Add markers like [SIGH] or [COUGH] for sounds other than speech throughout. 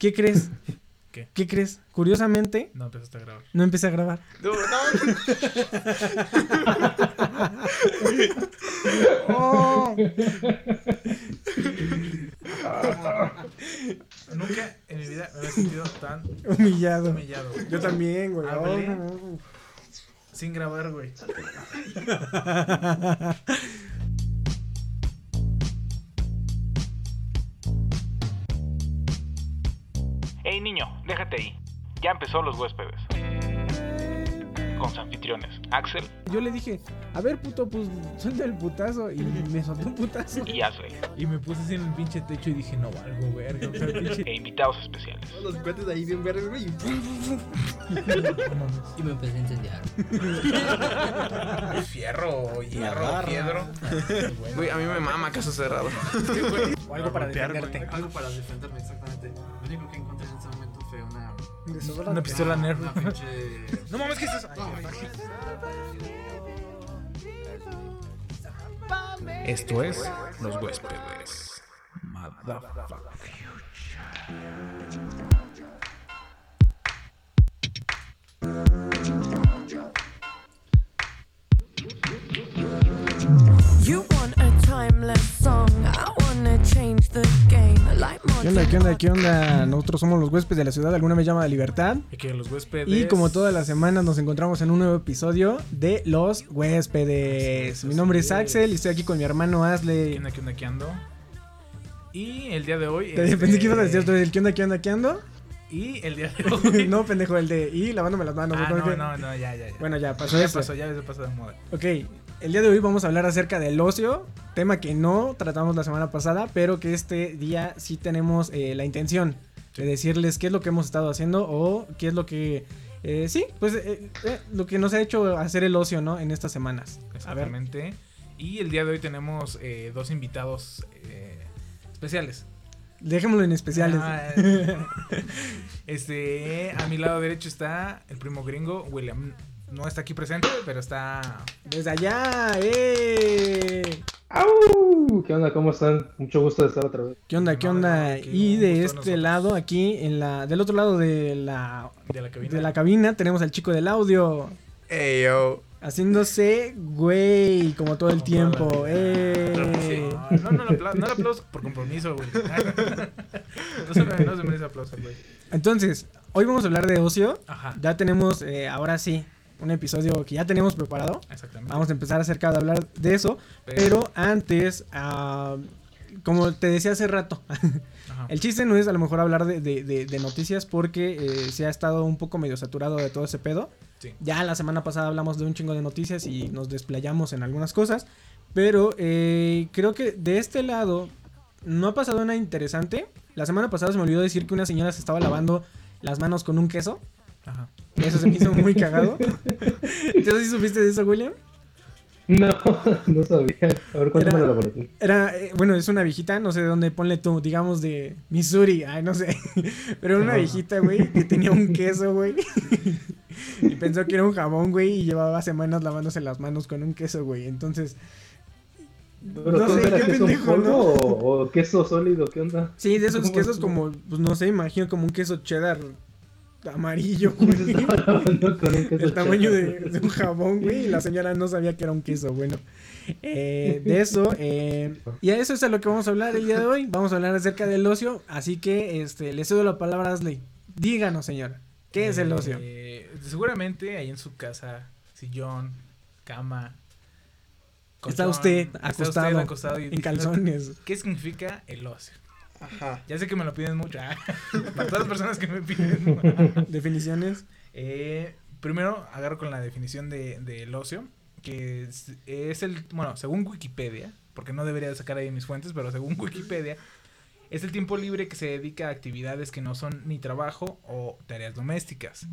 ¿Qué crees? [LAUGHS] ¿Qué? ¿Qué crees? Curiosamente, No empezaste a grabar. no empecé a grabar. No, no. [LAUGHS] ¡Oh! Nunca en mi vida me había sentido tan Humillado. humillado. güey. Yo también, güey. Hablé. Oh. Sin grabar, güey. [LAUGHS] Hey niño, déjate ahí. Ya empezó los huéspedes. Con sus anfitriones, Axel Yo le dije, a ver, puto, pues suelta el putazo. Y me soltó un putazo. y Ashley. Y me puse así en el pinche techo y dije, no valgo, verga. O sea, pinche... E invitados especiales. Los cuates ahí bien verdes, güey. No mames. Y me empecé a incendiar. [LAUGHS] Fierro, hierro, piedro. [LAUGHS] Güey, a mí me mama caso cerrado. O algo para defenderte. Algo para defenderme, exactamente. Lo único que encontré una. Una pistola Nerf. Una pinche. No mames, ¿qué es eso? Esto es Los Huéspedes. Motherfucker. ¿Qué onda, qué onda, qué onda? Nosotros somos los huéspedes de la ciudad, alguna me llama de libertad. Y que los huéspedes. Y como todas las semanas nos encontramos en un nuevo episodio de Los Huéspedes. Mi nombre es Axel y estoy aquí con mi hermano ¿Qué Asley. onda, qué onda, qué ando? Y el día de hoy. Te este, pensé que ibas a decir el qué onda, qué onda, qué ando. Y el día de hoy. [LAUGHS] no, pendejo, el de y lavándome las manos. Ah, ¿no? no, ¿Qué? no, no, ya, ya, ya. Bueno, ya pasó ya eso. pasó, ya se pasó de moda. Ok, el día de hoy vamos a hablar acerca del ocio, tema que no tratamos la semana pasada, pero que este día sí tenemos eh, la intención de decirles qué es lo que hemos estado haciendo o qué es lo que... eh, sí, pues eh, lo que nos ha hecho hacer el ocio, ¿no? En estas semanas. Exactamente. Y el día de hoy tenemos dos invitados especiales. Dejémoslo en especiales. Ah, [LAUGHS] [LAUGHS] este, a mi lado derecho está el primo gringo, William. No está aquí presente, pero está. Desde allá, ¡eh! ¡Au! ¿Qué onda? ¿Cómo están? Mucho gusto de estar otra vez. ¿Qué onda, qué No, onda? no, Y de este lado, aquí, en la, del otro lado de la, De la cabina. de la cabina, tenemos al chico del audio. Ey, yo. Haciéndose güey, como todo el Como tiempo. ¡Eh! No, no, no, no le aplauso por compromiso, güey. [LAUGHS] No se, me- no se merece aplauso, güey. Entonces, hoy vamos a hablar de ocio. Ajá. Ya tenemos, eh, ahora sí, un episodio que ya tenemos preparado. Exactamente. Vamos a empezar acerca de hablar de eso. Pero antes, ah, como te decía hace rato, [LAUGHS] el chiste no es a lo mejor hablar de, de- de- de noticias porque eh, se ha estado un poco medio saturado de todo ese pedo. Sí. Ya la semana pasada hablamos de un chingo de noticias y nos desplayamos en algunas cosas. Pero eh, creo que de este lado no ha pasado nada interesante. La semana pasada se me olvidó decir que una señora se estaba lavando las manos con un queso. Ajá. Eso se me hizo muy cagado. [LAUGHS] ¿Tú sí supiste de eso, William? No, [LAUGHS] no sabía. A ver, cuéntame la laboratorio. Era, eh, bueno, es una viejita, no sé de dónde, ponle tú, digamos de Missouri, ay, no sé. [LAUGHS] Pero era una viejita, güey, que tenía un queso, güey. Y pensó que era un jabón, güey, y llevaba semanas lavándose las manos con un queso, güey. Entonces, ¿Pero no sé, qué queso pendejo, polvo ¿no? o, o queso sólido? ¿Qué onda? sí, de esos ¿Cómo quesos como, pues no sé, imagino como un queso cheddar amarillo, [LAUGHS] güey. El tamaño de, un jabón, güey, y la señora no sabía que era un queso, bueno. Eh, de eso, eh, y a eso es a lo que vamos a hablar el día de hoy. Vamos a hablar acerca del ocio, así que este, le cedo la palabra a Asley. Díganos, señora, ¿qué es el ocio? Eh, seguramente ahí en su casa, sillón, cama. Está usted está acostado, usted acostado y en calzones. ¿Qué significa el ocio? Ajá. Ya sé que me lo piden mucho. ah, [LAUGHS] Para todas las personas que me piden. [LAUGHS] Definiciones. Eh, primero agarro con la definición de, del ocio, que es, es el, bueno, según Wikipedia, porque no debería de sacar ahí mis fuentes, pero según Wikipedia, es el tiempo libre que se dedica a actividades que no son ni trabajo o tareas domésticas.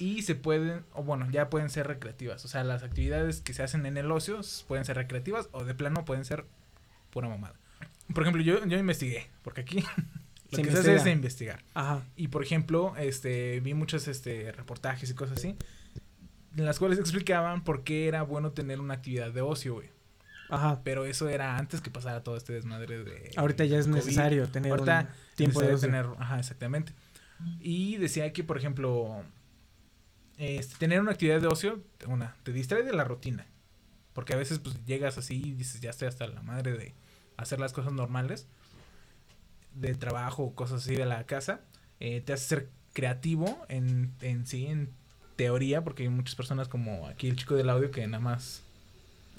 Y se pueden, o bueno, ya pueden ser recreativas. O sea, las actividades que se hacen en el ocio pueden ser recreativas o de plano pueden ser pura mamada. Por ejemplo, yo, yo investigué, porque aquí [LAUGHS] lo Se que se hace es investiga. investigar. Ajá. Y por ejemplo, este, vi muchos este, reportajes y cosas así, en las cuales explicaban por qué era bueno tener una actividad de ocio, güey. Ajá. Pero eso era antes que pasara todo este desmadre de. Ahorita ya es COVID. necesario tener Ahorita un tiempo de ocio. tener, ajá, exactamente. Y decía que, por ejemplo, este, tener una actividad de ocio, una, te distrae de la rutina. Porque a veces pues llegas así y dices, ya estoy hasta la madre de hacer las cosas normales, de trabajo o cosas así de la casa. eh, te hace ser creativo en, en sí, en teoría, porque hay muchas personas como aquí el chico del audio que nada más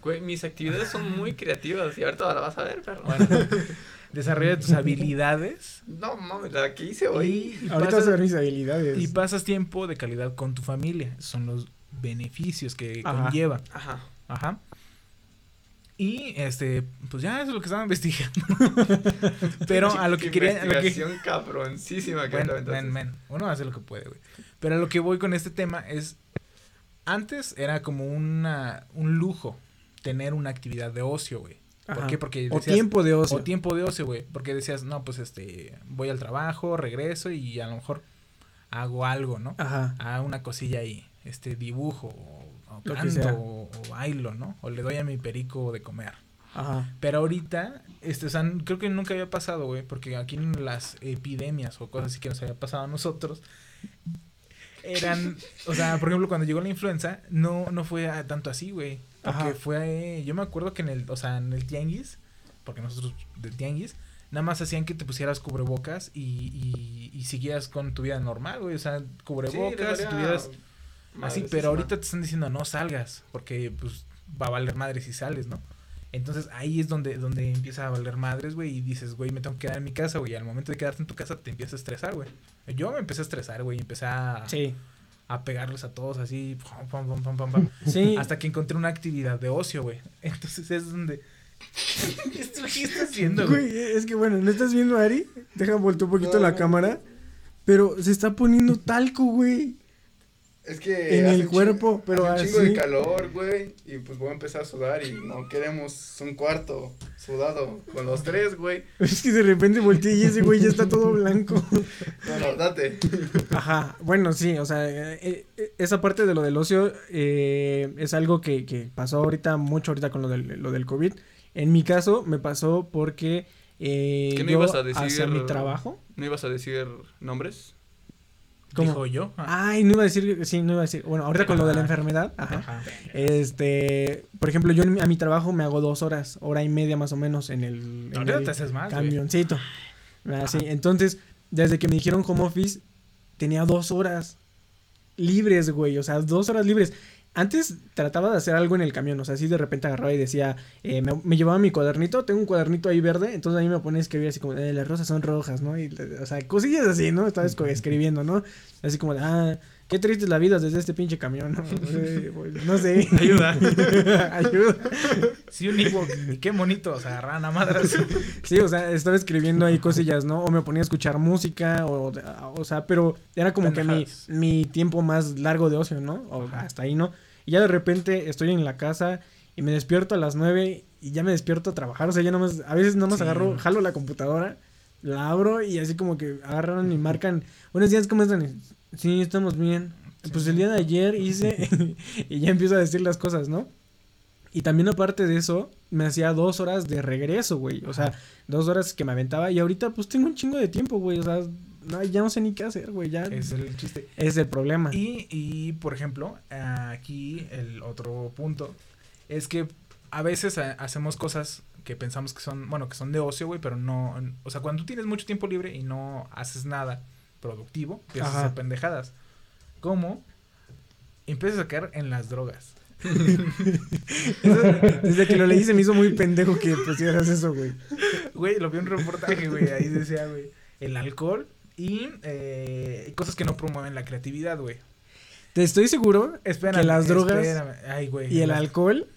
Güey, mis actividades son [LAUGHS] muy creativas y ahorita la vas a ver, perro. bueno, desarrolla tus habilidades No mames, la que hice hoy. y, y Ahorita pasas- vas a ver mis habilidades. Y pasas tiempo de calidad con tu familia. Son los beneficios que Ajá. conlleva. Ajá. Ajá. Y este, pues ya eso es lo que estaba investigando. [LAUGHS] Pero a lo que quería. lo que- Investigación cabroncísima que men, men, uno hace lo que puede, güey. Pero a lo que voy con este tema es. Antes era como una, un lujo tener una actividad de ocio, güey. ¿Por Ajá. qué? Porque o decías- tiempo de ocio. o tiempo de ocio, güey. Porque decías, no, pues este, voy al trabajo, regreso y a lo mejor hago algo, ¿no? Ajá. a una cosilla ahí, este dibujo o, Lo canto o, o bailo, ¿no? O le doy a mi perico de comer. Ajá. Pero ahorita, este, o sea, creo que nunca había pasado, güey, porque aquí en las epidemias o cosas así que nos había pasado a nosotros, eran, o sea, por ejemplo, cuando llegó la influenza, no, no fue a- tanto así, güey. Porque Ajá. fue, yo me acuerdo que en el, o sea, en el tianguis, porque nosotros del tianguis, nada más hacían que te pusieras cubrebocas y, y, y siguieras con tu vida normal, güey. O sea, cubrebocas, y tuvieras Así, pero ahorita te están diciendo no salgas, porque pues va a valer madres si sales, ¿no? Entonces ahí es donde, donde empieza a valer madres, güey, y dices, güey, me tengo que quedar en mi casa, güey. y Al momento de quedarte en tu casa te empiezas a estresar, güey. Yo me empecé a estresar, güey, y empecé a, Sí. a pegarles a todos así, pam, pam, pam, pam, pam, pam, [LAUGHS] Sí. hasta que encontré una actividad de ocio, güey. [LAUGHS] Entonces es donde... [LAUGHS] ¿Esto qué estás haciendo, güey? Güey, es que bueno, ¿no estás viendo a Ari? Deja vuelto un poquito No, la no. cámara. Pero se está poniendo talco, güey. Es que En el cuerpo, chingo- pero hace un chingo así. de calor, güey, y pues voy a empezar a sudar y no queremos un cuarto sudado con los tres, güey. [LAUGHS] Es que de repente volteé y ese güey ya está todo blanco. [LAUGHS] No, no, date. Ajá, bueno, sí, o sea, eh, eh, esa parte de lo del ocio eh, es algo que, que pasó ahorita, mucho ahorita con lo del, lo del COVID. En mi caso, me pasó porque eh, ¿Qué no yo ibas a decir? hacia mi trabajo. ¿No ibas a decir nombres? ¿Cómo? Dijo yo. Ah, Ay, no iba a decir, sí, no iba a decir. Bueno, ahorita con lo de la enfermedad, ajá. ajá. Este, por ejemplo, yo a mi trabajo me hago dos horas, hora y media más o menos en el, en Ahorita el te haces más, güey. camioncito. Así, entonces, desde que me dijeron home office, tenía dos horas libres, güey, o sea, dos horas libres. Antes trataba de hacer algo en el camión, o sea, así de repente agarraba y decía, eh, me, me llevaba mi cuadernito, tengo un cuadernito ahí verde, entonces ahí me ponía a escribir así como, eh, las rosas son rojas, ¿no? Y, o sea, cosillas así, ¿no? Estaba escribiendo, ¿no? Así como, de, ah, qué triste es la vida desde este pinche camión, ¿no? [LAUGHS] No sé. Ayuda. [LAUGHS] Ayuda. Sí, un Ewok, y qué bonito, se agarran a madras. [LAUGHS] Sí, o sea, estaba escribiendo ahí cosillas, ¿no? O me ponía a escuchar música, o, o sea, pero era como que mi, mi tiempo más largo de ocio, ¿no? O hasta ahí, ¿no? Y ya de repente estoy en la casa y me despierto a las nueve y ya me despierto a trabajar, o sea, ya nomás, a veces nomás Sí. agarro, jalo la computadora, la abro y así como que agarran y marcan, buenos días, ¿cómo están? Sí, estamos bien. Pues el día de ayer hice [LAUGHS] y ya empiezo a decir las cosas, ¿no? Y también aparte de eso, me hacía dos horas de regreso, güey. O sea, dos horas que me aventaba. Y ahorita pues tengo un chingo de tiempo, güey. O sea, no, ya no sé ni qué hacer, güey. Ya Es el chiste. es el problema. Y, y, por ejemplo, aquí el otro punto es que a veces ha- hacemos cosas que pensamos que son, bueno, que son de ocio, güey, pero no, o sea, cuando tú tienes mucho tiempo libre y no haces nada productivo, empiezas a hacer pendejadas. ¿Cómo? Empiezas a caer en las drogas. [LAUGHS] Eso, desde que lo leí se me hizo muy pendejo que pusieras eso, güey. Güey, lo vi en un reportaje, güey, ahí decía, güey, el alcohol y eh, cosas que no promueven la creatividad, güey. Te estoy seguro Espérame, que las drogas espérame. Ay, güey. y el alcohol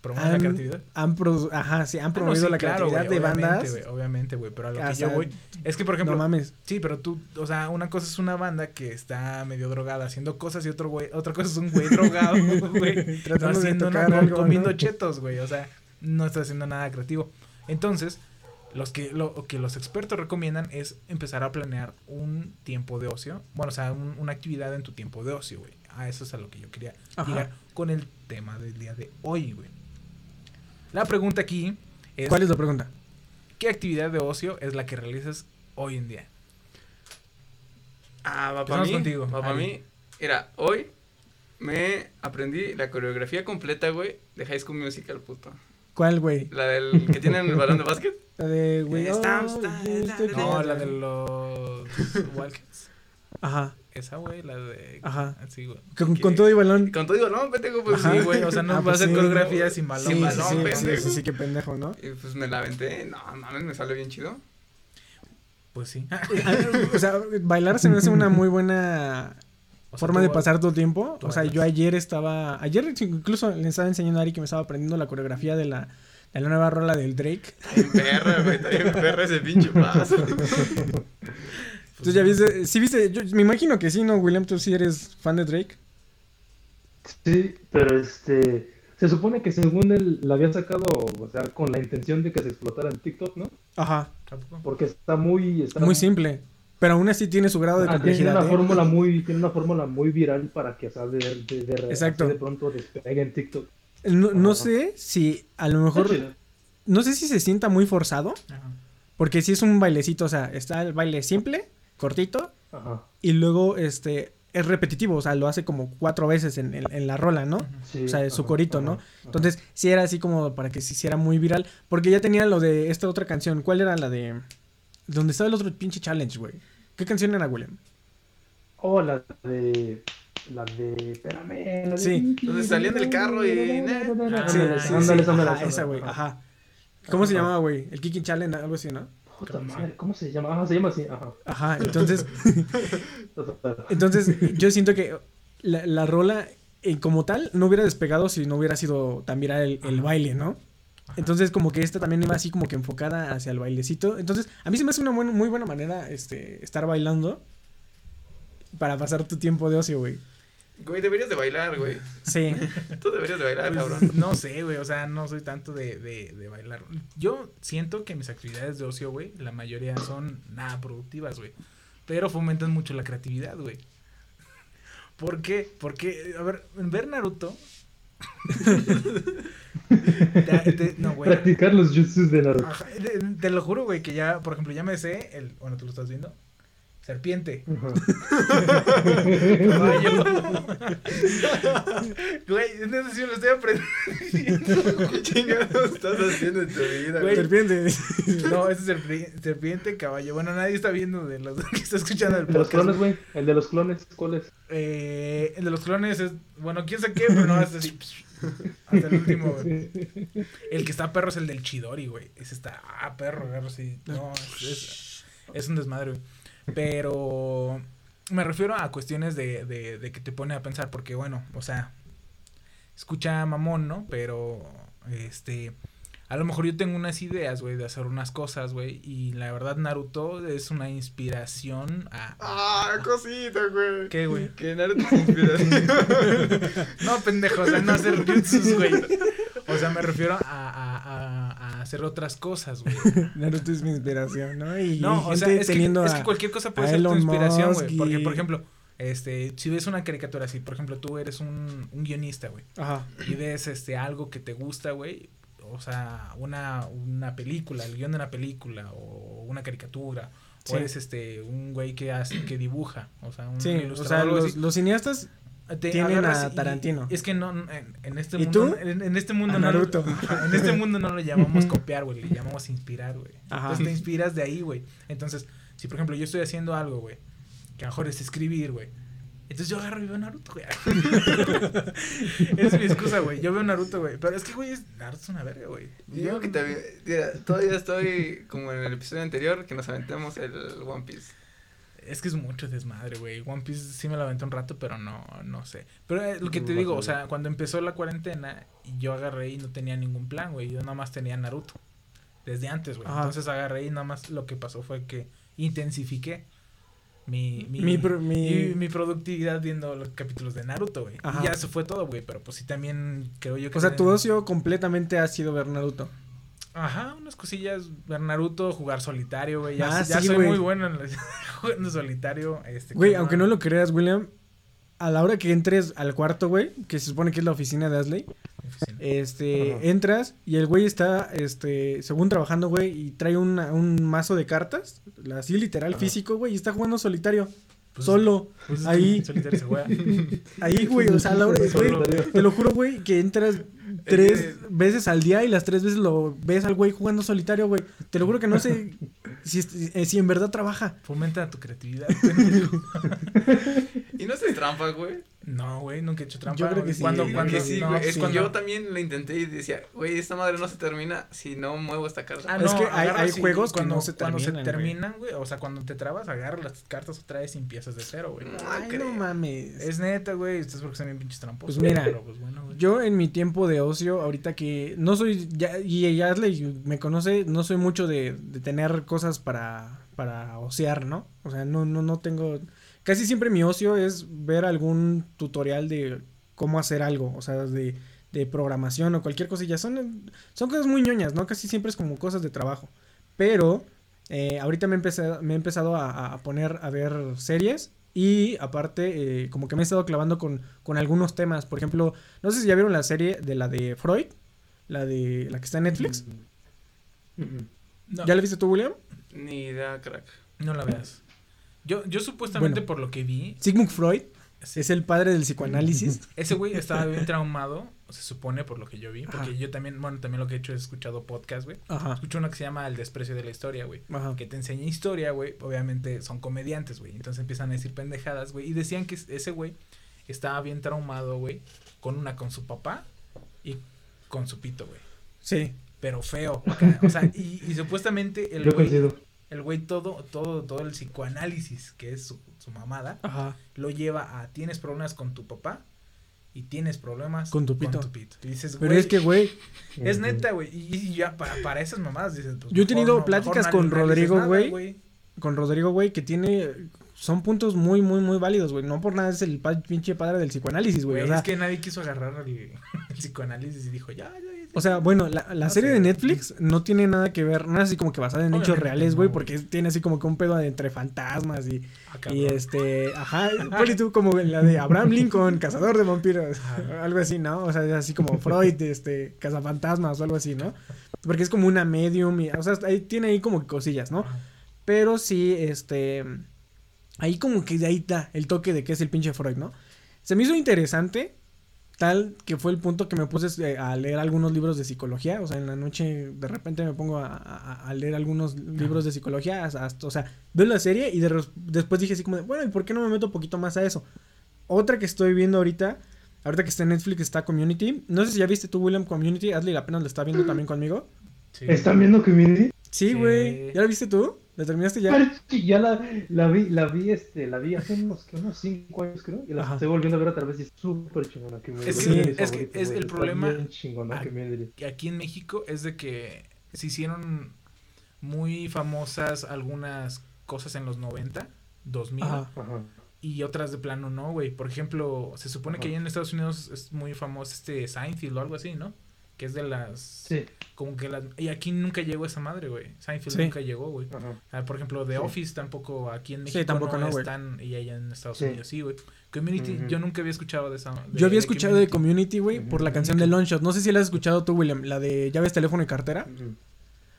¿Promueven la creatividad? han ajá, sí, han Ah, no, promovido sí, la claro, creatividad de bandas. obviamente, güey, pero a lo que yo voy es que por ejemplo, no mames. sí, pero tú, o sea, una cosa es una banda que está medio drogada haciendo cosas y otro güey, otra cosa es un güey drogado, [LAUGHS] güey, Tratando de haciendo tocar no, algo, comiendo ¿no? chetos, güey, o sea, no está haciendo nada creativo. Entonces, los que lo que los expertos recomiendan es empezar a planear un tiempo de ocio, bueno, o sea, un- una actividad en tu tiempo de ocio, güey. A eso es a lo que yo quería Ajá. llegar con el tema del día de hoy, güey. La pregunta aquí es, ¿Cuál es la pregunta? ¿qué actividad de ocio es la que realizas hoy en día? Ah, va para mí. contigo, Va para mí. Mira, hoy me aprendí la coreografía completa, güey, de High School Musical, puto. ¿Cuál, güey? La del que tienen el balón de básquet. La de, güey. Oh. No, la de los Wildcats. Ajá, Esa, güey, la de... Ajá. Sí, güey. con, todo y balón. Con todo y balón, pendejo, pues Ajá. Sí, güey, o sea, no Ah, va a pues ser sí. coreografía sin balón. Sí, balón, sí, sí, pendejo. sí, sí, qué pendejo, ¿no? Y pues me la aventé. No, mames, me salió bien chido. Pues sí. O sea, bailar se me hace una muy buena O sea, forma de pasar tu tiempo. O sea, bailas. yo ayer estaba. Ayer incluso le estaba enseñando a Ari que me estaba aprendiendo la coreografía de la, de la nueva rola del Drake. Está bien perra, güey. Está perra ese pinche paso. Entonces ya viste, sí viste, yo me imagino que sí, ¿no, William? Tú sí eres fan de Drake. Sí, pero este. Se supone que según él la había sacado, o sea, con la intención de que se explotara en TikTok, ¿no? Ajá, ¿Tampoco? Porque está muy. Está muy simple. Pero aún así tiene su grado de Ah, tiene complejidad. una ¿eh? fórmula muy, tiene una fórmula muy viral para que, o sea, de, de, de, Exacto. de pronto despegue en TikTok. No, no sé si a lo mejor. No sé si se sienta muy forzado. Ajá. Porque si es un bailecito, o sea, está el baile simple, cortito, Ajá. y luego este es repetitivo, o sea, lo hace como cuatro veces en, en- en la rola, ¿no? Sí, O sea, su corito, ¿no? Entonces, sí era así como para que se hiciera muy viral. Porque ya tenía lo de esta otra canción. ¿Cuál era la de. ¿Dónde estaba el otro pinche challenge, güey? ¿Qué canción era, William? Oh, la de. La de. Espérame. La de... Sí. Donde salían del carro y- Ándale, Sí, sí, ándale, sí, ándale, esa, güey, ajá. ¿Cómo se llamaba, güey? El Kicking Challenge, algo así, ¿no? Puta madre, ¿cómo se llama? Ajá, se llama así, ajá. Ajá, entonces, [LAUGHS] entonces yo siento que la, la rola eh, como tal no hubiera despegado si no hubiera sido tan viral el, el baile, ¿no? Entonces como que esta también iba así como que enfocada hacia el bailecito. Entonces a mí se me hace una buena- muy buena manera este, estar bailando para pasar tu tiempo de ocio, güey. Güey, deberías de bailar, güey. Sí. [LAUGHS] Tú deberías de bailar, Pues, cabrón. No sé, güey, o sea, no soy tanto de, de, de bailar. Yo siento que mis actividades de ocio, güey, la mayoría son nada productivas, güey. Pero fomentan mucho la creatividad, güey. ¿Por qué? Porque, a ver, ver Naruto. [LAUGHS] Te- te- no, güey. Practicar los jutsus de Naruto. Ajá, te, te lo juro, güey, que ya, por ejemplo, ya me sé el. Bueno, tú lo estás viendo. Serpiente. Ajá. Caballo. [LAUGHS] Güey, no sé si lo estoy aprendiendo. ¿Qué chingados estás haciendo en tu vida, Güey. Serpiente. [LAUGHS] No, ese es serpi- serpiente, caballo. Bueno, nadie está viendo de los [LAUGHS] que está escuchando el El de los podcast. clones, güey. El de los clones, ¿cuál es? Eh, el de los clones es, bueno, quién sabe qué, pero no, es así. Hasta el último, güey. El que está perro es el del Chidori, güey. Ese está, ah, perro, perro, sí. No, es, es, es un desmadre, güey. Pero me refiero a cuestiones de, de, de que te pone a pensar, porque bueno, o sea, escucha mamón, ¿no? Pero, este, a lo mejor yo tengo unas ideas, güey, de hacer unas cosas, güey. Y la verdad, Naruto es una inspiración a... Ah, cosita, güey. ¿Qué, güey? Que Naruto es inspiración. [LAUGHS] No, pendejo, o sea, no hacer jutsus, güey. O sea, me refiero a, a, a, a hacer otras cosas, güey. [LAUGHS] Naruto es mi inspiración, ¿no? Y No, o sea, es que, es que cualquier cosa puede ser tu inspiración, güey. Porque, por ejemplo, este, si ves una caricatura así, por ejemplo, tú eres un, un guionista, güey, Ajá. y ves este algo que te gusta, güey, o sea, una, una película, el guion de una película, o una caricatura, Sí. o eres este, un güey que hace, que dibuja, o sea, un Sí, o sea, los, los cineastas Te tienen a y- Tarantino. Es que no, en, en este ¿Y mundo, tú? En, en este mundo A no, Naruto. Ajá, [LAUGHS] en este mundo no lo llamamos [LAUGHS] copiar, güey, le llamamos inspirar, güey. Entonces te inspiras de ahí, güey. Entonces, si por ejemplo yo estoy haciendo algo, güey, que a lo mejor es escribir, güey. Entonces yo agarro y veo Naruto, güey. Esa [LAUGHS] es mi excusa, güey. Yo veo Naruto, güey. Pero es que, güey, es- Naruto es una verga, güey. Digo que te, mira, todavía estoy como en el episodio anterior que nos aventamos el One Piece. Es que es mucho desmadre, güey. One Piece sí me lo aventé un rato, pero no, no sé. Pero eh, lo que te digo, o sea, cuando empezó la cuarentena, yo agarré y no tenía ningún plan, güey. Yo nada más tenía Naruto. Desde antes, güey. Entonces agarré y nada más lo que pasó fue que intensifiqué mi, mi, Mi pro- mi- productividad viendo los capítulos de Naruto, güey. Y ya eso fue todo, güey. Pero pues sí también creo yo que... O sea, tu ocio completamente ha sido ver Naruto. Ajá, unas cosillas, ver Naruto, jugar solitario, güey. Ya, Ah, ya sí, soy muy bueno en la- [LAUGHS] jugando solitario. Este, Güey, aunque no lo creas, William, a la hora que entres al cuarto, güey, que se supone que es la oficina de Asley, Oficina. este, entras y el güey está, este, según trabajando, güey, y trae una- un mazo de cartas, así literal, físico, güey, y está jugando solitario, Pues- solo, Pues es ahí. solitario se juega. [LAUGHS] ahí, güey, o sea, a la hora, [LAUGHS] güey, te lo juro, güey, que entras tres Eh, veces al día y las tres veces lo ves al güey jugando solitario, güey, te lo juro que no sé [LAUGHS] si, es- eh, si en verdad trabaja. Fomenta tu creatividad. [LAUGHS] [LAUGHS] Y no haces trampa, güey. No, güey, nunca he hecho trampa. Yo creo que sí, Cuando, güey. cuando, que sí, no, güey. es Es cuando Yo también lo intenté y decía, güey, esta madre no se termina si no muevo esta carta. Ah, Es no, que hay- juegos que cuando, no se cuando terminan, se güey. terminan, güey. O sea, cuando te trabas, agarras las cartas otra vez y empiezas de cero, güey. No Ay, creo. no mames. Es neta, güey. Esto es porque son bien pinches tramposos. Pues mira, pero, pues bueno, güey. Yo en mi tiempo de ocio, ahorita que no soy, ya, y Asley me conoce, no soy mucho de, de tener cosas para, para ociar, ¿no? O sea, no, no, no tengo, casi siempre mi ocio es ver algún tutorial de cómo hacer algo, o sea, de, de programación o cualquier cosilla. Son, son cosas muy ñoñas, ¿no? Casi siempre es como cosas de trabajo. Pero eh, ahorita me, he empezado- me he empezado a, a poner a ver series y aparte eh, como que me he estado clavando con, con algunos temas. Por ejemplo, no sé si ya vieron la serie de la de Freud, la de la que está en Netflix. Ujú. No, ¿Ya la viste tú, William? Ni idea, crack. no la veas. Yo, yo supuestamente Bueno. por lo que vi, Sigmund Freud es el padre del psicoanálisis. [LAUGHS] ese güey estaba bien [LAUGHS] traumado, se supone por lo que yo vi. Porque Ajá. yo también, bueno, también lo que he hecho es escuchado podcast, güey. Ajá. Escucho uno que se llama El desprecio de la historia, güey. Ajá. que te enseña historia, güey, obviamente son comediantes, güey. Entonces empiezan a decir pendejadas, güey. Y decían que ese güey estaba bien traumado, güey, con una con su papá y con su pito, güey. Sí. Pero feo. acá, O sea, y, y supuestamente el Yo güey, coincido. El güey todo, todo, todo el psicoanálisis, que es su, su mamada, Ajá. lo lleva a tienes problemas con tu papá y tienes problemas Con tu pito. Y dices, Pero güey, es que, güey, es neta, güey. Y, y ya para, para esas mamadas dices, pues, Yo he tenido no- pláticas con no Rodrigo, nada, güey. con Rodrigo, güey, que tiene... Son puntos muy, muy, muy válidos, güey. No por nada es el pa- pinche padre del psicoanálisis, güey. Güey, O sea, es que nadie quiso agarrar el, [LAUGHS] el psicoanálisis y dijo, ya, ya, ya. O sea, bueno, la, la No serie de Netflix no tiene nada que ver, no es así como que basada en hechos reales, güey, no, porque tiene así como que un pedo de entre fantasmas y, Ah, y este, ajá, ponle tú como la de Abraham Lincoln, cazador de vampiros, [LAUGHS] algo así, ¿no? O sea, es así como Freud, este, cazafantasmas o algo así, ¿no? Porque es como una medium, y, o sea, ahí tiene ahí como que cosillas, ¿no? Ajá. Pero sí, este, ahí como que de ahí está el toque de que es el pinche Freud, ¿no? Se me hizo interesante, tal que fue el punto que me puse eh, a leer algunos libros de psicología, o sea, en la noche de repente me pongo a, a- a leer algunos libros de psicología, hasta, hasta- o sea, veo la serie y de después dije así como, de, bueno, ¿y por qué no me meto un poquito más a eso? Otra que estoy viendo ahorita, ahorita que está en Netflix está Community, no sé si ya viste tú William Community, Adley apenas lo está viendo también conmigo. Sí. ¿Están viendo Community? Sí, Sí. güey, ¿ya la viste tú? ¿La terminaste ya? Ya la, la vi, la vi, este, la vi hace unos, unos cinco años creo, y la Ajá. estoy volviendo a ver otra vez y es súper chingona. Es que- de mis es que es el problema- Community. Y aquí en México es de que se hicieron muy famosas algunas cosas en los 90, 2000 Ajá. Ajá. y otras de plano no, güey. Por ejemplo, se supone que allá en Estados Unidos es muy famoso este Seinfeld o algo así, ¿no? Que es de las Sí, como que las y aquí nunca llegó esa madre, güey. Seinfeld Sí. nunca llegó, güey. Ah, por ejemplo, The Sí. Office tampoco aquí en Sí, México tampoco no, no, güey. están y allá en Estados Sí. Unidos sí, güey. Community, yo nunca había escuchado de esa. de- Yo había escuchado de Community, güey, por la canción de Longshot. No sé si la has escuchado tú, William, la de llaves, teléfono y cartera.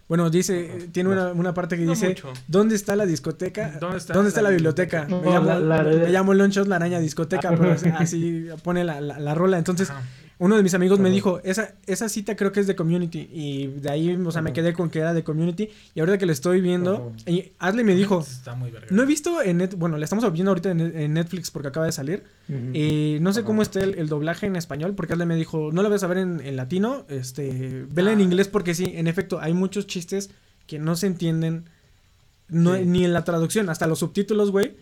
Bueno, dice, eh, tiene una, una parte que No dice, mucho. ¿dónde está la discoteca? ¿Dónde está ¿Dónde está la la biblioteca? biblioteca? Me llamo, No, la- la- me llamo Longshot, la araña discoteca, Ah. pero así, así pone la, la, la rola. Entonces, Ajá. Uno de mis amigos me dijo, esa, esa cita creo que es de Community. Y de ahí, o sea, me quedé con que era de Community. Y ahorita que lo estoy viendo, Ajá. y Ashley me dijo, Está muy verga. no he visto en Net, bueno, le estamos viendo ahorita en, en Netflix porque acaba de salir. Y no sé Ajá. cómo esté el, el doblaje en español, porque él me dijo, no la vas a ver en, en latino, este, vela en Ah. inglés porque sí, en efecto, hay muchos chistes que no se entienden no, Sí. ni en la traducción, hasta los subtítulos, güey.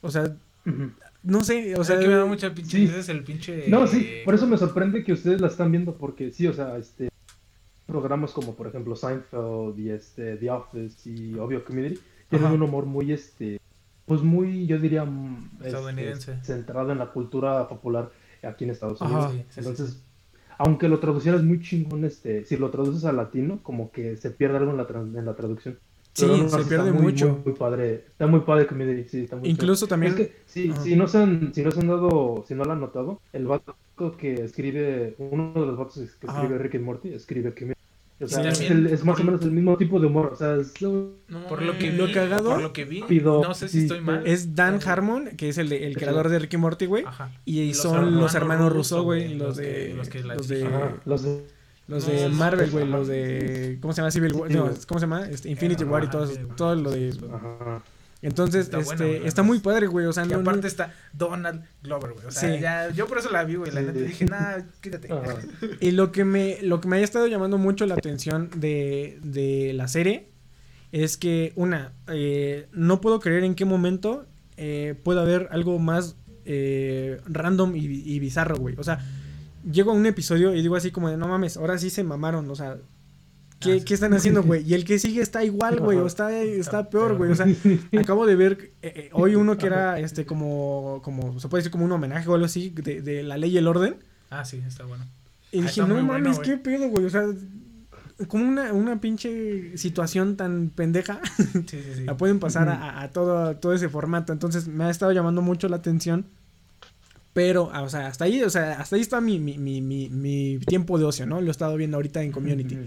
O sea. No sé, o sea, que me da mucha pinche. sí. ese es el pinche. No, sí, por eso me sorprende que ustedes la están viendo, porque sí, o sea, este programas como por ejemplo Seinfeld y este The Office y obvio Community tienen Ajá. un humor muy este pues muy yo diría mm, este, centrado en la cultura popular aquí en Estados. Unidos. Sí, sí, sí. Entonces, aunque lo traducieras muy chingón, este, si lo traduces al latino, como que se pierde algo en la, en la traducción. Sí, Pero no, se pierde muy, mucho. Muy, muy padre. Está muy padre Community, sí, está muy Incluso también- Es que, si, no se han, si no se han dado, si no lo han notado, el vato que escribe, uno de los vatos que escribe Rick and Morty, escribe Community. O sea, Sí, es, el- es más o menos el mismo tipo de humor. O sea, es Por lo que Lo vi, cagado- por lo que vi, Pido- no sé si sí, estoy mal. Es Dan Harmon, que es el, de- el creador de Ricky Morty, güey. Ajá. Y Los son los hermanos hermanos Russo, güey. Los los de. que- los que la Los de. Ajá, los de- Los No, de Marvel, güey. Los de. ¿Cómo se llama? Civil War. No. ¿cómo se llama? Este, Infinity Ajá, War y todo, sí, todo lo de. Ajá. Entonces, Está este, buena, está muy padre, güey. O sea, Y no, no- aparte está Donald Glover, güey. O sea, Sí. ya, yo por eso la vi, güey. La neta dije, nah, quítate. Ajá. [LAUGHS] Y lo que me, lo que me haya estado llamando mucho la atención de, de la serie es que, una, eh, no puedo creer en qué momento eh, puede haber algo más eh, random y, y bizarro, güey. O sea, llego a un episodio y digo así como de, no mames, ahora sí se mamaron, o sea... ¿Qué, Ah, sí. qué están haciendo, güey? Y el que sigue está igual, güey, o está, está peor, güey. O sea, [LAUGHS] acabo de ver eh, eh, hoy uno que era, este, como, como, se puede decir como un homenaje o algo así, de, de la ley y el orden. Ah, sí, está bueno. Y Ah, dije, no bueno, mames, qué pedo, güey. O sea, como una, una pinche situación tan pendeja, Sí, sí, sí. [LAUGHS] la pueden pasar a, a todo, a todo ese formato. Entonces me ha estado llamando mucho la atención. Pero, ah, o sea, hasta ahí, o sea, hasta ahí está mi, mi, mi, mi, mi tiempo de ocio, ¿no? Lo he estado viendo ahorita en community.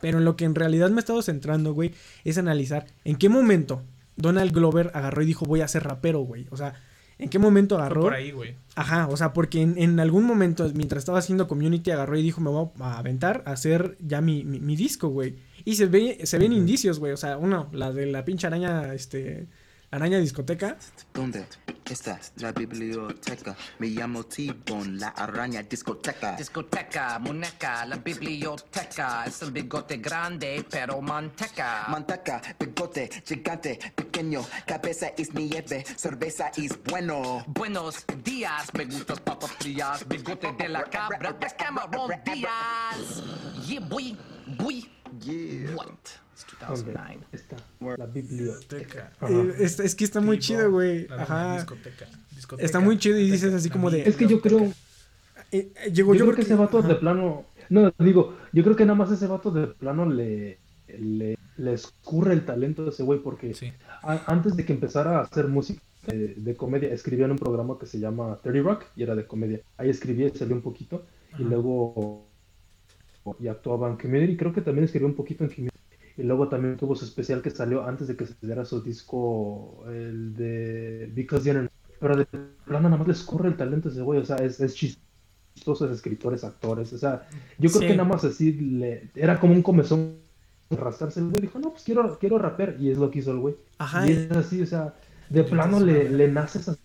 Pero en lo que en realidad me he estado centrando, güey, es analizar en qué momento Donald Glover agarró y dijo, voy a ser rapero, güey. O sea, en qué momento Fue agarró. por ahí, güey. Ajá, o sea, porque en, en algún momento, mientras estaba haciendo community, agarró y dijo, me voy a aventar a hacer ya mi, mi, mi disco, güey. Y se ve, se ven indicios, güey. O sea, uno, la de la pinche araña, este, araña discoteca. ¿Dónde está la biblioteca? Me llamo T-Bone, la araña discoteca. Discoteca, muñeca, la biblioteca. Es el bigote grande, pero manteca. Manteca, bigote, gigante, pequeño, cabeza es nieve, cerveza es bueno. Buenos días, me gustas papas frías. Bigote de la cabra, es Cameron Díaz. Yeah, boy, boy. Yeah. What? It's 2009. Está la biblioteca. Eh, es, es que está muy chido, güey. Ajá. Discoteca. Discoteca. Está muy chido y dices así como de- Es que yo creo, Eh, eh, llegó, yo creo que ese vato ajá. de plano, no, digo, yo creo que nada más ese vato de plano le, le, le escurre el talento de ese güey porque Sí. a- antes de que empezara a hacer música de, de comedia, escribía en un programa que se llama 30 Rock y era de comedia. Ahí escribía y salió un poquito y luego y actuaba en Community, creo que también escribió un poquito en Community. Y luego también tuvo su especial que salió antes de que se diera su disco, el de Because the Internet. Pero de plano nada más le escurre el talento ese güey, o sea, es, es chistoso, es escritores, actores, o sea, yo creo Sí. que nada más así le, era como un comezón rascarse el güey, dijo, no, pues quiero, quiero raper, y es lo que hizo el güey. Ajá. Y es así, o sea, de plano le, le nace esa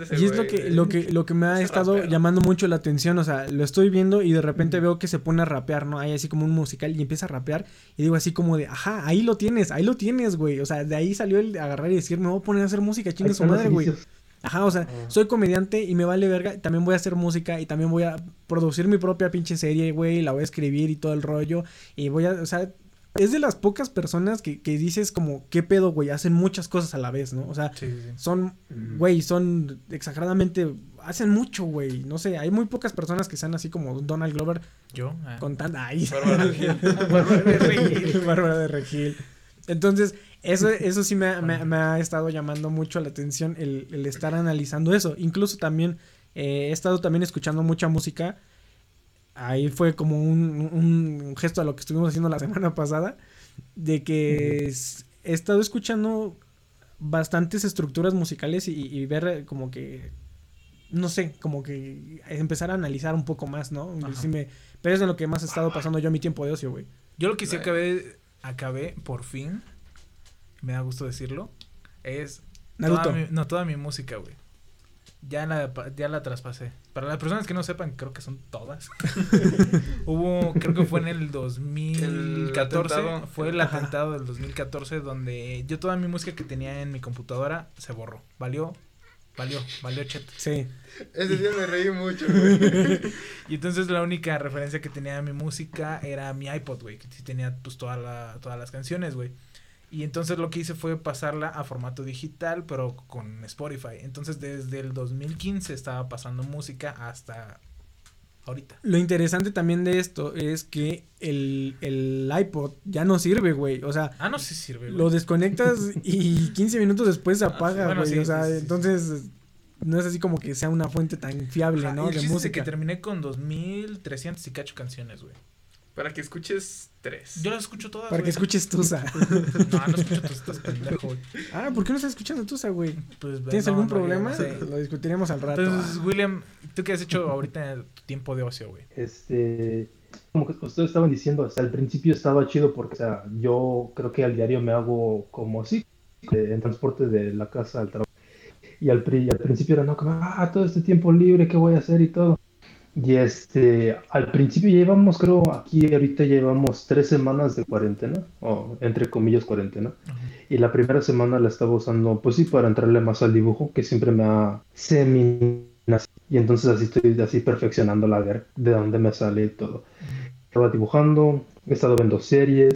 Ese Y es lo que, lo que, lo que me ha estado rapero. llamando mucho la atención. O sea, lo estoy viendo y de repente veo que se pone a rapear, ¿no? Hay así como un musical y empieza a rapear. Y digo así como de, ajá, ahí lo tienes, ahí lo tienes, güey. O sea, de ahí salió el de agarrar y decir, me voy a poner a hacer música, chingue su madre, güey. Ajá, o sea, Ah. soy comediante y me vale verga. También voy a hacer música y también voy a producir mi propia pinche serie, güey. La voy a escribir y todo el rollo. Y voy a, o sea, es de las pocas personas que, que dices como, ¿qué pedo, güey? Hacen muchas cosas a la vez, ¿no? O sea, Sí, sí, sí. son, güey, son exageradamente, hacen mucho, güey. No sé, hay muy pocas personas que sean así como Donald Glover Yo. ah. con tanta... Ay, Bárbara de Regil. [LAUGHS] Bárbara de Regil. Bárbara de Regil. Entonces, eso, eso sí me, me ha estado llamando mucho la atención el, el estar analizando eso. Incluso también eh, he estado también escuchando mucha música. Ahí fue como un, un gesto a lo que estuvimos haciendo la [LAUGHS] semana pasada. De que es- he estado escuchando bastantes estructuras musicales y, y ver eh, como que no sé, como que empezar a analizar un poco más, ¿no? Sí me- pero es de lo que más he estado pasando yo mi tiempo de ocio, güey. Yo lo que sí acabé, acabé por fin, me da gusto decirlo, es Naruto. Toda mi, no, toda mi música, güey. Ya la, ya la traspasé. Para las personas que no sepan, creo que son todas. [LAUGHS] Hubo, creo que fue en el 2014. atentado. fue el atentado del 2014 donde yo toda mi música que tenía en mi computadora se borró. Valió, valió, valió cheto. Sí. Ese día me reí mucho, güey. [LAUGHS] Y entonces la única referencia que tenía de mi música era mi iPod, güey, que sí tenía pues toda la, todas las canciones, güey. Y entonces lo que hice fue pasarla a formato digital, pero con Spotify. Entonces desde el 2015 estaba pasando música hasta ahorita. Lo interesante también de esto es que el, el iPod ya no sirve, güey. O sea, Ah, no sí sirve, güey. lo desconectas y [LAUGHS] 15 minutos después se apaga, Ah, bueno, güey. sí, o sea, sí, sí, sí. entonces no es así como que sea una fuente tan fiable, Ajá, ¿no? y el De chiste es música. que terminé con 2300 y cacho canciones, güey. Para que escuches tres. Yo las escucho todas, Para que escuches Tusa. [LAUGHS] No, no escucho todas estas pendejo, güey. ah, ¿por qué no estás escuchando Tusa, güey? Pues, ¿Tienes no, algún no, problema? no sé. Lo discutiremos al rato. Entonces, Ah. William, ¿tú qué has hecho ahorita en tu tiempo de ocio, güey? Este, como que ustedes estaban diciendo, hasta el principio estaba chido porque, o sea, yo creo que al diario me hago como así, en transporte de la casa al trabajo. Y al, pri- al principio era, no, como, ah, todo este tiempo libre, ¿qué voy a hacer y todo? Y este, al principio llevamos, creo, aquí ahorita llevamos tres semanas de cuarentena, o entre comillas cuarentena. Y la primera semana la estaba usando, pues sí, para entrarle más al dibujo, que siempre me ha semi y entonces así estoy así perfeccionándola a ver de dónde me sale y todo. Estaba dibujando, he estado viendo series,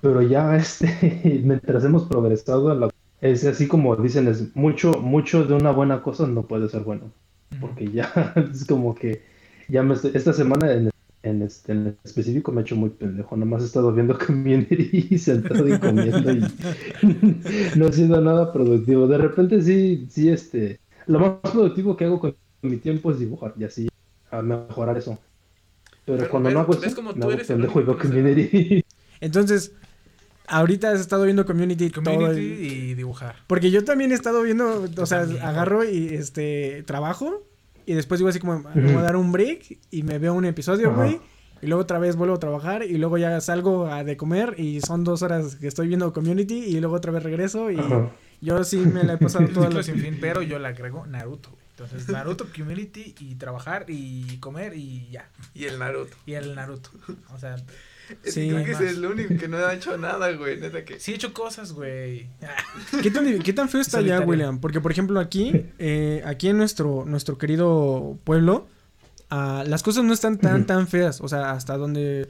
pero ya [LAUGHS] este, mientras hemos progresado, la- es así como dicen, es mucho, mucho de una buena cosa no puede ser bueno, porque ya [LAUGHS] es como que ya me estoy- esta semana en, en este en específico me he hecho muy pendejo, nomás he estado viendo [LAUGHS] Community y sentado y comiendo y [LAUGHS] no ha sido nada productivo. De repente sí, sí, este, lo más productivo que hago con mi tiempo es dibujar y así a mejorar eso. Pero, Pero cuando ves- no hago eso, como me hago eres pendejo y veo Community. Entonces, ahorita has estado viendo Community, todo Community el- y dibujar. Porque yo también he estado viendo, o sea, también, agarro y este trabajo y después digo así como me voy a dar un break y me veo un episodio, güey. Y luego otra vez vuelvo a trabajar y luego ya salgo a de comer y son dos horas que estoy viendo Community y luego otra vez regreso y Ajá. yo sí me la he pasado [LAUGHS] Ciclo la... sin fin, pero yo le agrego Naruto, güey. Entonces, Naruto, Community y trabajar y comer y ya. Y el Naruto. Y el Naruto. O sea, Es [LAUGHS] Sí, que creo que es el único que no ha hecho nada, güey. Neta que. sí he hecho cosas, güey. ¿Qué tan, qué tan feo está ya, Solitario. William? Porque, por ejemplo, aquí, eh, aquí en nuestro, nuestro querido pueblo, las cosas no están tan, tan feas. O sea, hasta donde.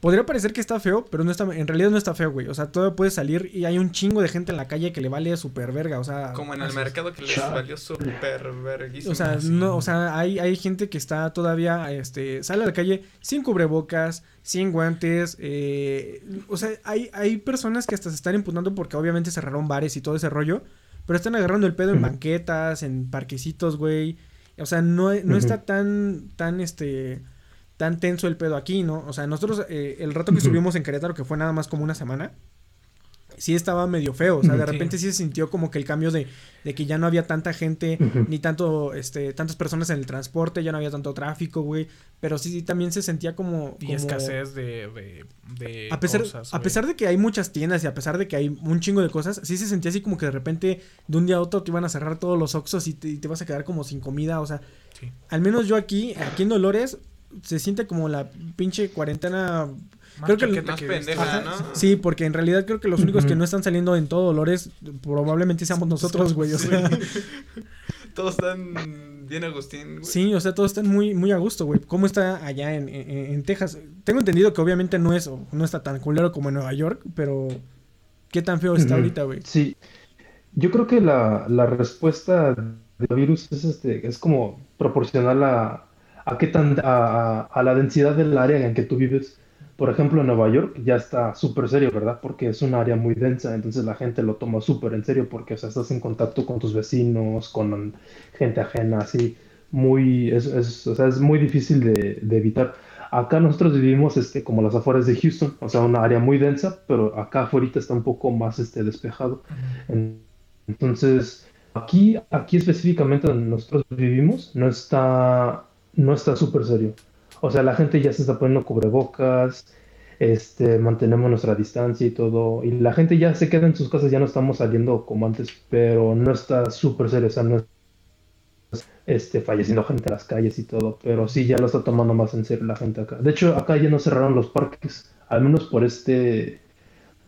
Podría parecer que está feo, pero no está, en realidad no está feo, güey. O sea, todo puede salir y hay un chingo de gente en la calle que le vale super verga, o sea. Como en el es. mercado que les valió súper verguísimo. O sea, no, o sea, hay, hay gente que está todavía, este, sale a la calle sin cubrebocas, sin guantes, eh, o sea, hay, hay personas que hasta se están imputando porque obviamente cerraron bares y todo ese rollo, pero están agarrando el pedo en banquetas, en parquecitos, güey. O sea, no, no está tan, tan, este, tan tenso el pedo aquí, ¿no? O sea, nosotros, eh, el rato que estuvimos en Querétaro, que fue nada más como una semana, sí estaba medio feo, o sea, de repente sí se sintió como que el cambio de, de que ya no había tanta gente, ni tanto, este, tantas personas en el transporte, ya no había tanto tráfico, güey, pero sí, sí también se sentía como... Y como- escasez de, de, de A pesar, cosas, a güey. pesar de que hay muchas tiendas y a pesar de que hay un chingo de cosas, sí se sentía así como que de repente de un día a otro te iban a cerrar todos los oxos y te, y te vas a quedar como sin comida, o sea, Sí. al menos yo aquí, aquí en Dolores, se siente como la pinche cuarentena Más creo que Más que pendeja, Ajá, ¿no? Sí, porque en realidad creo que los únicos que no están saliendo en todo Dolores probablemente seamos nosotros, güey. O sea, [LAUGHS] Todos están bien Agustín, güey. sí, o sea, todos están muy, muy a gusto, güey. ¿Cómo está allá en, en- en Texas? Tengo entendido que obviamente no es, no está tan culero como en Nueva York, pero ¿qué tan feo está ahorita, güey? Sí, yo creo que la, la respuesta del virus es, este, es como proporcional a, a qué tan, a, a- a la densidad del área en que tú vives. Por ejemplo, en Nueva York ya está súper serio, ¿verdad? Porque es un área muy densa, entonces la gente lo toma súper en serio porque, o sea, estás en contacto con tus vecinos, con gente ajena, así, muy, es, es- o sea, es muy difícil de, de evitar. Acá nosotros vivimos este, como las afueras de Houston, o sea, una área muy densa, pero acá afuera está un poco más este, despejado. En- Entonces, aquí, aquí específicamente donde nosotros vivimos, no está, no está súper serio. O sea, la gente ya se está poniendo cubrebocas, este, mantenemos nuestra distancia y todo, y la gente ya se queda en sus casas, ya no estamos saliendo como antes, pero no está súper serio, o sea, no es este, falleciendo gente en las calles y todo, pero sí ya lo está tomando más en serio la gente acá. De hecho, acá ya no cerraron los parques, al menos por este,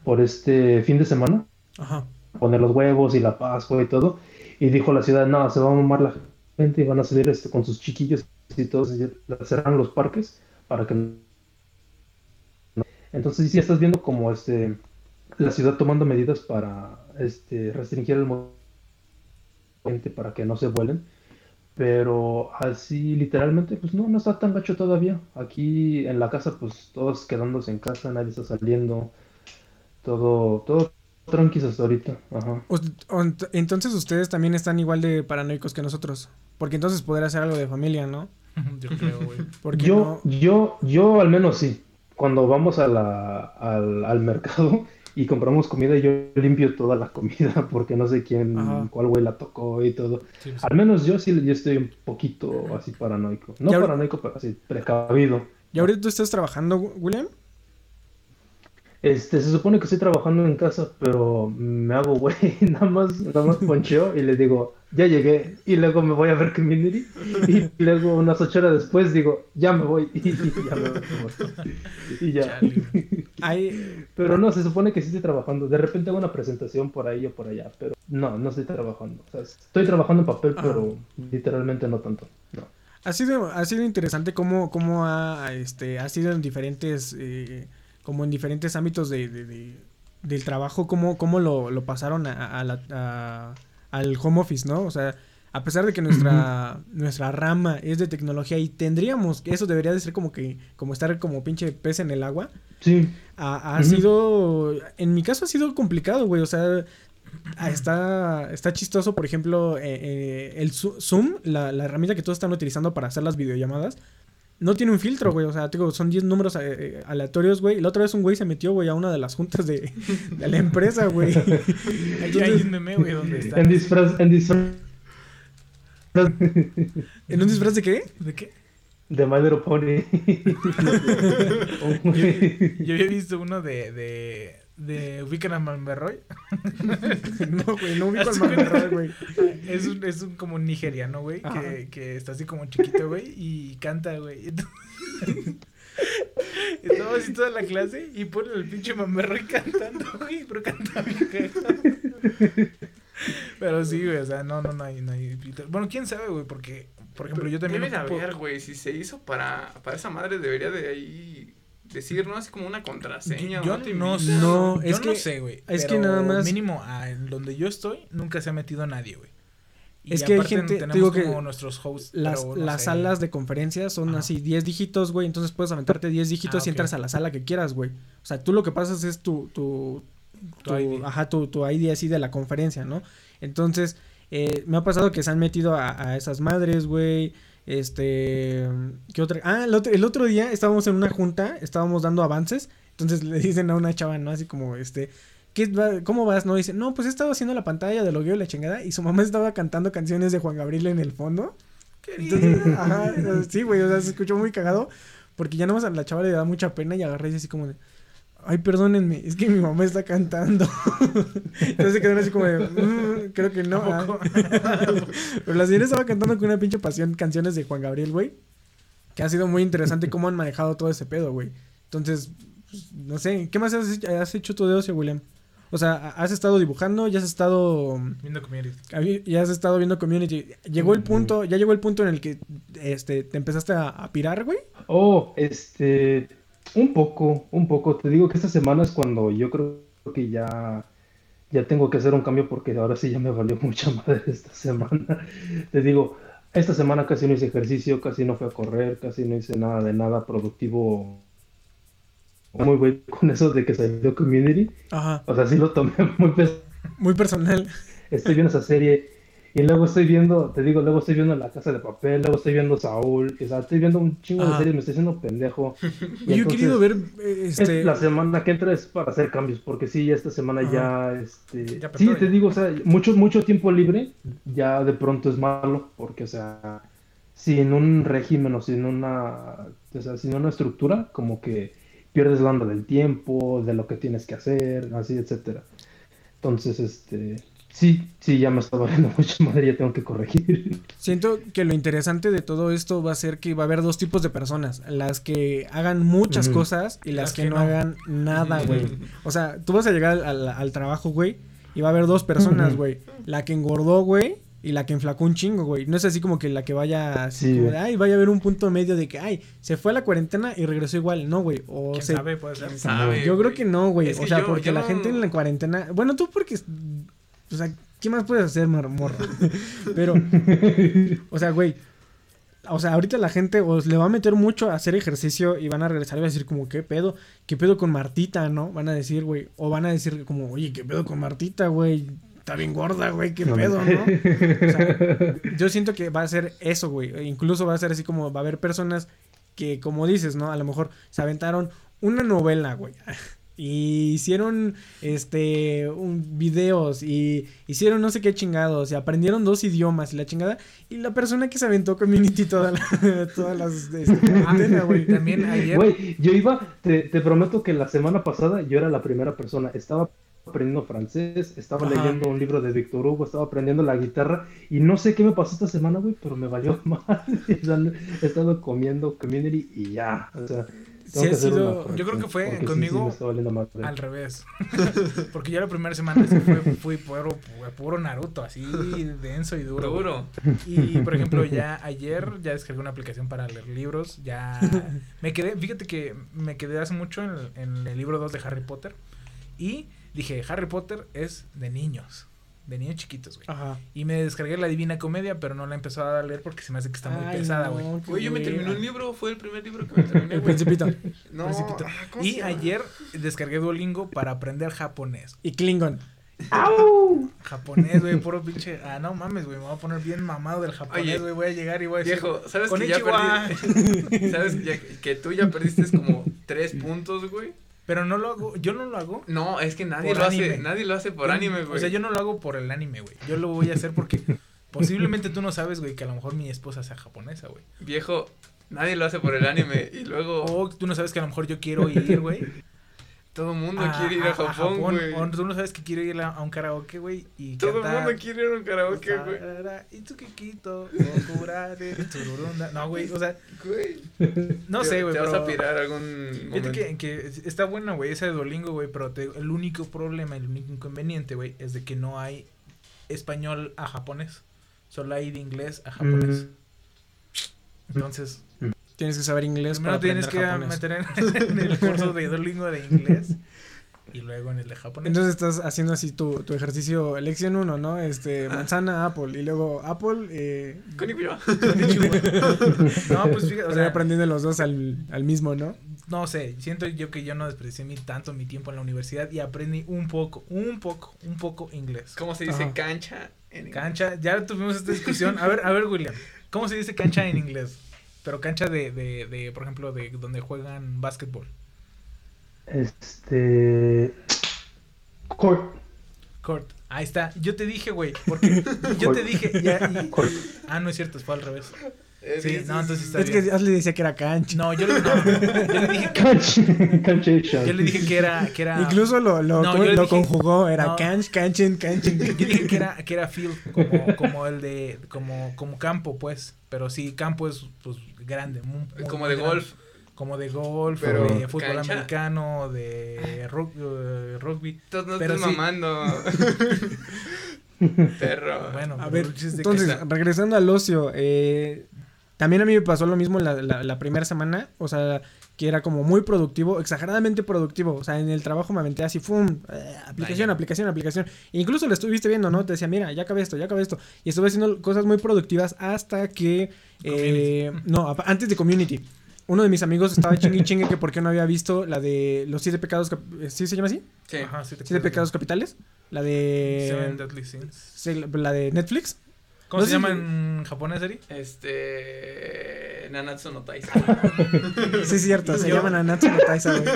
por este fin de semana Ajá. poner los huevos y la Pascua y todo. Y dijo la ciudad, no, se va a mamar la gente y van a salir este, con sus chiquillos y todos cerraron los parques para que Entonces sí estás viendo como este la ciudad tomando medidas para este restringir el movimiento para que no se vuelen. Pero así literalmente, pues no, no está tan gacho todavía. Aquí en la casa, pues todos quedándose en casa, nadie está saliendo. Todo, todo tranquis hasta ahorita. Ajá. Entonces ustedes también están igual de paranoicos que nosotros. Porque entonces podría ser algo de familia, ¿no? [LAUGHS] Yo creo, güey. Porque Yo, no- yo, yo al menos sí. Cuando vamos a la, al, al mercado y compramos comida, yo limpio toda la comida [LAUGHS] porque no sé quién, Ajá. cuál güey la tocó y todo. Sí, pues, Al menos yo sí yo estoy un poquito así paranoico. No Ya- paranoico, pero así precavido. ¿Y ahorita tú estás trabajando, William? Este, se supone que estoy trabajando en casa, pero me hago güey, [LAUGHS] nada más, nada más poncheo y le digo, ya llegué, y luego me voy a ver Community, y luego unas ocho horas después digo, ya me voy, [LAUGHS] y, ya me voy. Y ya. Hay, Pero no, se supone que sí estoy trabajando. De repente hago una presentación por ahí o por allá, pero no, no estoy trabajando. O sea, estoy trabajando en papel, Ajá. pero literalmente no tanto. No. ha sido, ha sido interesante cómo, cómo ha, este, ha sido en diferentes, eh, como en diferentes ámbitos de, de- de- del trabajo, cómo, cómo lo, lo pasaron a, a la- a- al home office, ¿no? O sea, a pesar de que nuestra, nuestra rama es de tecnología y tendríamos, eso debería de ser como que, como estar como pinche pez en el agua, Sí, ha, sido, en mi caso ha sido complicado, güey, o sea, está, está chistoso, por ejemplo, eh, eh, el Zo- Zoom, la, la herramienta que todos están utilizando para hacer las videollamadas, no tiene un filtro, güey, o sea, te digo, son 10 números eh, eh, aleatorios, güey, la otra vez un güey se metió, güey, a una de las juntas de, de la empresa, güey. [LAUGHS] Ahí hay un meme, güey, donde está. en disfraz, en disfraz ¿En un disfraz de qué? ¿De qué? de My Little Pony. Güey- [LAUGHS] Yo había visto uno de. de. De Ubican a Malmerroy. [LAUGHS] No, güey, no ubico al Así, güey. Es un, es un como un nigeriano, güey, que, que está así como chiquito, güey, y canta, güey. [LAUGHS] Estaba así toda la clase y pone el pinche mamerroy cantando, güey, pero canta bien. Pero sí, güey, o sea, no, no, no hay, no hay. Bueno, quién sabe, güey, porque, por ejemplo, yo también Deben ocupo- haber, güey, si se hizo para, para esa madre debería de ahí decir, ¿no? Así como una contraseña. Yo no, invitan. No, yo es no que- sé, güey. es que nada más- Mínimo, a- en donde yo estoy, nunca se ha metido nadie, güey. Y Es que hay gente- te digo que como nuestros hosts. Las, no las sé. salas de conferencias son Ajá. así 10 dígitos, güey. Entonces puedes aventarte 10 dígitos Ah, y entras a la sala que quieras, güey. O sea, tú lo que pasas es tu, tu, Tu tu- ID. Ajá, tu, tu ID así de la conferencia, ¿no? Entonces, eh, me ha pasado que se han metido a, a esas madres, güey. Este. ¿Qué otra? Ah, el otro, el otro día estábamos en una junta, estábamos dando avances. Entonces le dicen a una chava, ¿no? Así como, este. ¿qué va- ¿Cómo vas? No, dice, no, pues he estado haciendo la pantalla de logueo y la chingada. Y su mamá estaba cantando canciones de Juan Gabriel en el fondo. Entonces, ajá, sí, güey, o sea, se escuchó muy cagado. Porque ya nomás a la chava le da mucha pena y agarré y así como de. Ay, perdónenme, es que mi mamá está cantando. [LAUGHS] Entonces se quedaron así como de. "Mm, creo que no. Ah". [LAUGHS] Pero la señora estaba cantando con una pinche pasión canciones de Juan Gabriel, güey. Que ha sido muy interesante cómo han manejado todo ese pedo, güey. Entonces, pues, no sé, ¿qué más has, hecho- has hecho tú de ocio, William? O sea, ¿has estado dibujando? ¿Ya has estado Viendo community. Ya has estado viendo community. Llegó el punto, ya llegó el punto en el que este te empezaste a, a pirar, güey. Oh, este, un poco, un poco. Te digo que esta semana es cuando yo creo que ya, ya tengo que hacer un cambio porque ahora sí ya me valió [LAUGHS] mucha madre esta semana. Te digo, esta semana casi no hice ejercicio, casi no fui a correr, casi no hice nada de nada productivo. Muy güey con eso de que salió Community. Ajá. O sea, sí lo tomé. [LAUGHS] Muy personal. Estoy viendo esa serie y luego estoy viendo, te digo, luego estoy viendo La Casa de Papel, luego estoy viendo Saúl, o sea, estoy viendo un chingo de Ajá. series, me estoy haciendo pendejo. [LAUGHS] Y Yo he querido ver es este. la semana que entra es para hacer cambios, porque sí, esta semana Ajá. ya, este, Ya sí, te digo, o sea, mucho, mucho tiempo libre ya de pronto es malo, porque, o sea, sin un régimen o sin una, o sea, sin una estructura, como que pierdes la onda del tiempo, de lo que tienes que hacer, así, etcétera. Entonces, este, sí, sí, ya me está valiendo [LAUGHS] mucha madre, ya tengo que corregir. Siento que lo interesante de todo esto va a ser que va a haber dos tipos de personas. Las que hagan muchas cosas y las, que, no, hagan nada, güey. O sea, tú vas a llegar al, al- al trabajo, güey, y va a haber dos personas, güey. La que engordó, güey, y la que enflacó un chingo, güey. No es así como que la que vaya así Sí, como de, güey. ay, vaya a haber un punto medio de que, ay, se fue a la cuarentena y regresó igual. No, güey. O ¿Quién se... sabe? Puede ser. ¿Quién sabe, Yo creo que no, güey. O sea, yo- porque yo la no- gente en la cuarentena. Bueno, tú porque. O sea, ¿qué más puedes hacer, morra? [LAUGHS] Pero, o sea, güey, o sea, ahorita la gente os le va a meter mucho a hacer ejercicio y van a regresar y van a decir como, ¿qué pedo? ¿Qué pedo con Martita, no? Van a decir, güey, o van a decir como, oye, ¿qué pedo con Martita, güey? Está bien gorda, güey, ¿qué pedo, no. no? O sea, yo siento que va a ser eso, güey. E Incluso va a ser así como, va a haber personas que, como dices, ¿no? A lo mejor se aventaron una novela, güey. Y hicieron este un, videos y hicieron no sé qué chingados y aprendieron dos idiomas y la chingada y la persona que se aventó community toda la, [LAUGHS] todas las este, cuarentena, güey. También ayer. Güey, yo iba, te, te prometo que la semana pasada yo era la primera persona. Estaba aprendiendo francés, estaba Ajá. leyendo un libro de Víctor Hugo, estaba aprendiendo la guitarra y no sé qué me pasó esta semana, güey, pero me valió [LAUGHS] mal. He estado comiendo community y ya. O sea, Sí sido- yo creo que fue porque conmigo sí. Al revés. [LAUGHS] Porque yo la primera semana sí fue, fui puro, puro Naruto, así denso y duro. Y por ejemplo, ya ayer ya descargué una aplicación para leer libros. Ya me quedé, fíjate que me quedé hace mucho en el, en el libro 2 de Harry Potter. Y dije, Harry Potter es de niños, de niños chiquitos, güey. Ajá. Y me descargué la Divina Comedia, pero no la he empezado a leer porque se me hace que está muy Ay, pesada, no, güey. qué Güey, yo me terminé un libro, fue el primer libro que me terminé, El güey. principito. [LAUGHS] No, Principito. ah, ¿cómo Y se llama? ayer descargué Duolingo para aprender japonés. Y Klingon. Japonés, güey, puro pinche. Ah, no mames, güey, me voy a poner bien mamado del japonés, güey. Voy a llegar y voy a decir. Viejo, ¿sabes que ya perdí? [LAUGHS] ¿Sabes ya- que tú ya perdiste como tres puntos, güey? Pero no lo hago, yo no lo hago. No, es que nadie lo anime. hace, nadie lo hace por anime, güey. O sea, yo no lo hago por el anime, güey. Yo lo voy a hacer porque [LAUGHS] posiblemente tú no sabes, güey, que a lo mejor mi esposa sea japonesa, güey. Viejo, nadie lo hace por el anime y luego O tú no sabes que a lo mejor yo quiero ir, güey. Todo el mundo quiere ir a, Japón, güey. O tú no sabes que quiero ir a, a un karaoke, güey. Y Todo el mundo quiere ir a un karaoke, güey. Y [LAUGHS] tu Kikito, Okurare, Tururunda. No, güey, o sea, Güey. no Te- sé, güey. Te vas a pirar algún Fíjate momento. que, que está bueno, güey, ese de Duolingo, güey, pero te- el único problema, el único inconveniente, güey, es de que no hay español a japonés. Solo hay de inglés a japonés. Mm. Entonces, Tienes que saber inglés primero para tienes que japonés. meter en, en el curso de Duolingo de inglés y luego en el de japonés. Entonces estás haciendo así tu, tu ejercicio elección 1, ¿no? Este, manzana, Apple. Y luego Apple, eh, Konnichiwa. [LAUGHS] no, pues fíjate, o o sea, aprendiendo los dos al, al mismo, ¿no? no sé, siento yo que yo no desperdicié mi, tanto mi tiempo en la universidad y aprendí un poco, un poco, un poco inglés. ¿Cómo se dice Ajá. cancha en inglés? Cancha, ya tuvimos esta discusión. A ver, a ver, William, ¿cómo se dice cancha en inglés? Pero cancha de, de, de por ejemplo, de donde juegan básquetbol. Este. Court. Court. Ahí está. Yo te dije, güey, porque yo te dije, ya, y- Court. ah, no es cierto, fue al revés. Sí, no, entonces está Es bien. que Ashley decía que era cancha. No, yo, le- no, yo le dije que, Canch. Canchation. yo le dije que era, que era, Incluso lo, lo, No, ¿cómo- yo le lo dije- conjugó, era no. canch, canchen, canchen. yo dije que era, que era field, como, como el de, como, como campo, pues, pero sí, campo es, pues, grande, muy- muy- Como muy de grande. golf. como de golf, Pero, de fútbol ¿cancha? americano, de rug- eh, rugby. Tú no Pero estás sí. mamando. [LAUGHS] Perro. Bueno, A ver, entonces, regresando al ocio, eh, también a mí me pasó lo mismo la, la, la primera semana, o sea, que era como muy productivo, exageradamente productivo, o sea, en el trabajo me aventé así, ¡fum! eh, aplicación, Vaya. aplicación, aplicación, E incluso lo estuviste viendo, ¿no? Te decía, mira, ya acabé esto, ya acabé esto, y estuve haciendo cosas muy productivas hasta que, eh, [LAUGHS] no, antes de Community. Uno de mis amigos estaba chingue y chingue que por qué no había visto la de los siete pecados, cap- ¿sí se llama así? Sí. Ajá, Siete acuerdas. pecados capitales, la Seven de, Deadly Sins. sí, la de Netflix. ¿Cómo No se llama si- en japonés, Eri? Este. Nanatsu no Taisa. Sí, es cierto, se Yo- llaman Anatsu no Taisa, güey.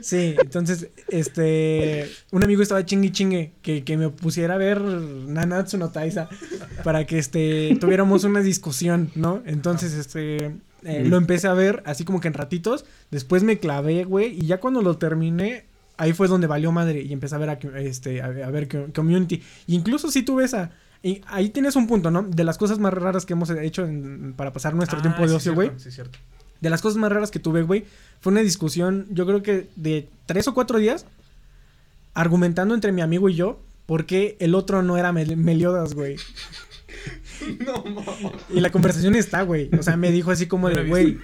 Sí, entonces, este, un amigo estaba chingue chingue que, que me pusiera a ver Nanatsu no Taisa para que, este, tuviéramos una discusión, ¿no? Entonces, este, eh, lo empecé a ver así como que en ratitos, después me clavé, güey, y ya cuando lo terminé, ahí fue donde valió madre y empecé a ver, a, este, a, a ver co- Community. Y incluso sí tuve esa... Y ahí tienes un punto, ¿no? De las cosas más raras que hemos hecho en- para pasar nuestro Ah, tiempo de sí, ocio, güey. Sí, cierto. De las cosas más raras que tuve, güey, fue una discusión, yo creo que de tres o cuatro días, argumentando entre mi amigo y yo, porque el otro no era Mel- Meliodas, güey. [LAUGHS] no, mames. Y la conversación está, güey. O sea, me dijo así como de, güey.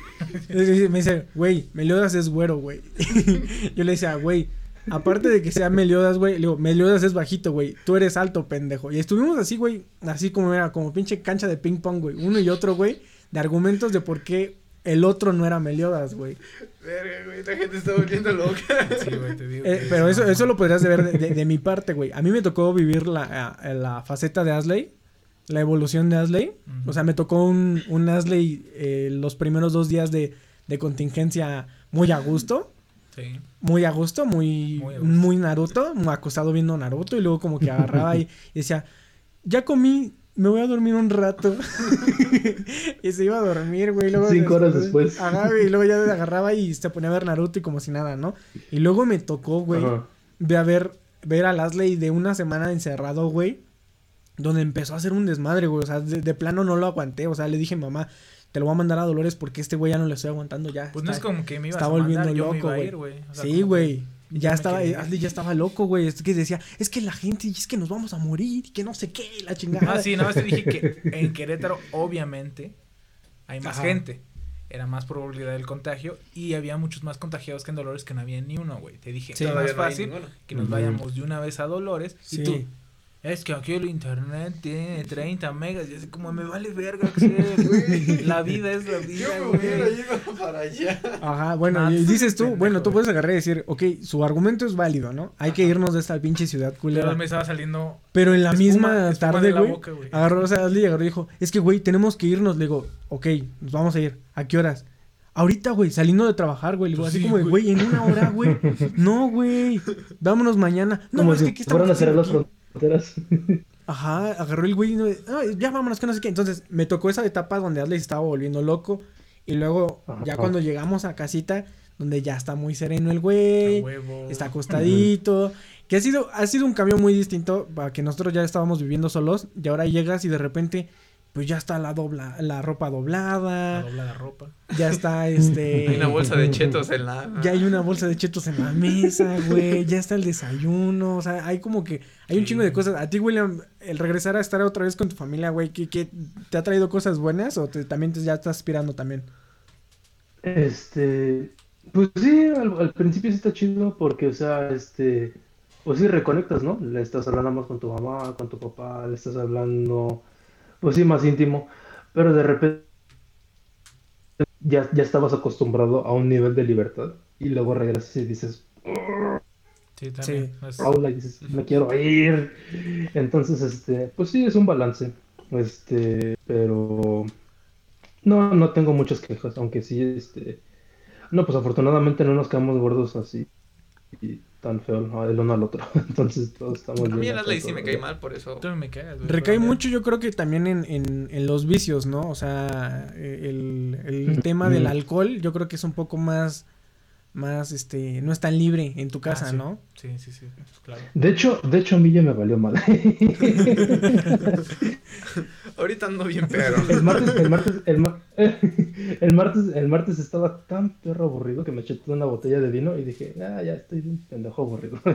Me dice, güey, Meliodas es güero, güey. [LAUGHS] yo le decía, güey, aparte de que sea Meliodas, güey, le digo, Meliodas es bajito, güey, tú eres alto, pendejo. Y estuvimos así, güey, así como era, como pinche cancha de ping pong, güey, uno y otro, güey, de argumentos de por qué el otro no era Meliodas, güey. Verga, güey, la gente está volviendo loca. Sí, güey, te digo. Eh, pero eso, eso lo podrías ver de, de- de mi parte, güey. A mí me tocó vivir la, eh, la faceta de Asley, la evolución de Asley. O sea, me tocó un, un Asley eh, los primeros dos días de, de contingencia muy a gusto. Sí. Muy a gusto, muy, Muy muy, a gusto. Naruto, muy acostado viendo Naruto y luego como que agarraba y, y decía, ya comí, me voy a dormir un rato. [LAUGHS] y se iba a dormir, güey. luego Cinco horas después. Ajá, güey, y luego ya agarraba y se ponía a ver Naruto y como si nada, ¿no? Y luego me tocó, güey, Ajá. de haber, ver a Lasley de una semana encerrado, güey, donde empezó a hacer un desmadre, güey. O sea, de, de plano no lo aguanté. O sea, le dije, mamá, te lo voy a mandar a Dolores porque este güey ya no le estoy aguantando ya. Pues no es como que me ibas está a volviendo mandar, loco, iba a güey. ir, güey. O sea, sí, güey. Ya estaba, ir. Asley ya estaba loco, güey. Es que decía, es que la gente, es que nos vamos a morir, y que no sé qué, la chingada. Ah, sí, nada más te dije que [LAUGHS] en Querétaro, obviamente, hay más Ajá. gente. Era más probabilidad del contagio y había muchos más contagiados que en Dolores que no había ni uno, güey. Te dije, Sí. es más no fácil que nos vayamos de una vez a Dolores Sí. y tú. Es que aquí el internet tiene 30 megas y así como me vale verga, Axel, [LAUGHS] güey. La vida es la vida, Yo me hubiera ido para allá. Ajá, bueno, y dices tú, bueno, tú puedes agarrar y decir, ok, su argumento es válido, ¿no? Hay que irnos de esta pinche ciudad culera. Pero me estaba saliendo. Pero en la espuma- misma espuma tarde, de la güey, boca, güey. agarró, o sea, Ashley agarró y dijo, es que, güey, tenemos que irnos. Le digo, ok, nos vamos a ir. ¿A qué horas? Ahorita, güey, saliendo de trabajar, güey. Le digo, Pues así sí, como de, güey. güey, en una hora, güey. No, güey. Vámonos mañana. No, Como es si que aquí fueran a estamos haciendo aquí. Ajá, agarró el güey y no, "Ah, ya vámonos, que no sé qué. Entonces, me tocó esa etapa donde Adley se estaba volviendo loco. Y luego, ya Ajá. cuando llegamos a casita, donde ya está muy sereno el güey. Está acostadito. Que ha sido, ha sido un cambio muy distinto para que nosotros ya estábamos viviendo solos. Y ahora llegas y de repente, pues ya está la dobla, la ropa doblada. la ropa. Ya está este. [LAUGHS] Hay una bolsa de chetos en la. Ya hay una bolsa de chetos en la mesa, güey. Ya está el desayuno. O sea, hay como que. Hay un Sí. chingo de cosas. A ti, William, el regresar a estar otra vez con tu familia, güey, ¿qué, qué- te ha traído cosas buenas o te- también te- ya estás aspirando también? Este, pues sí, al, al principio sí está chido porque, o sea, este, pues sí reconectas, ¿no? Le estás hablando más con tu mamá, con tu papá, le estás hablando, pues sí, más íntimo, pero de repente ya, ya estabas acostumbrado a un nivel de libertad y luego regresas y dices, Sí, también. Es- Paula, y dices, me quiero ir. Entonces, este, pues sí, es un balance. Este, pero no, no tengo muchas quejas, aunque sí, este, no, pues afortunadamente no nos quedamos gordos así y tan feo ¿no? el uno al otro. [LAUGHS] Entonces todos estamos A mí bien el Asley sí me cae mal por eso. Tú me güey. Recae pero- mucho, yo creo que también en, en, en los vicios, ¿no? O sea, el, el tema del alcohol, yo creo que es un poco más, más, este, no es tan libre en tu casa, Ah, sí. ¿no? Sí, sí, sí, pues, claro. De hecho, de hecho a mí ya me valió mal. [LAUGHS] Ahorita ando bien pero. El martes, el martes, el, ma- [LAUGHS] el martes, el martes estaba tan perro aburrido que me eché toda una botella de vino y dije, ah, ya estoy bien pendejo aburrido. [LAUGHS]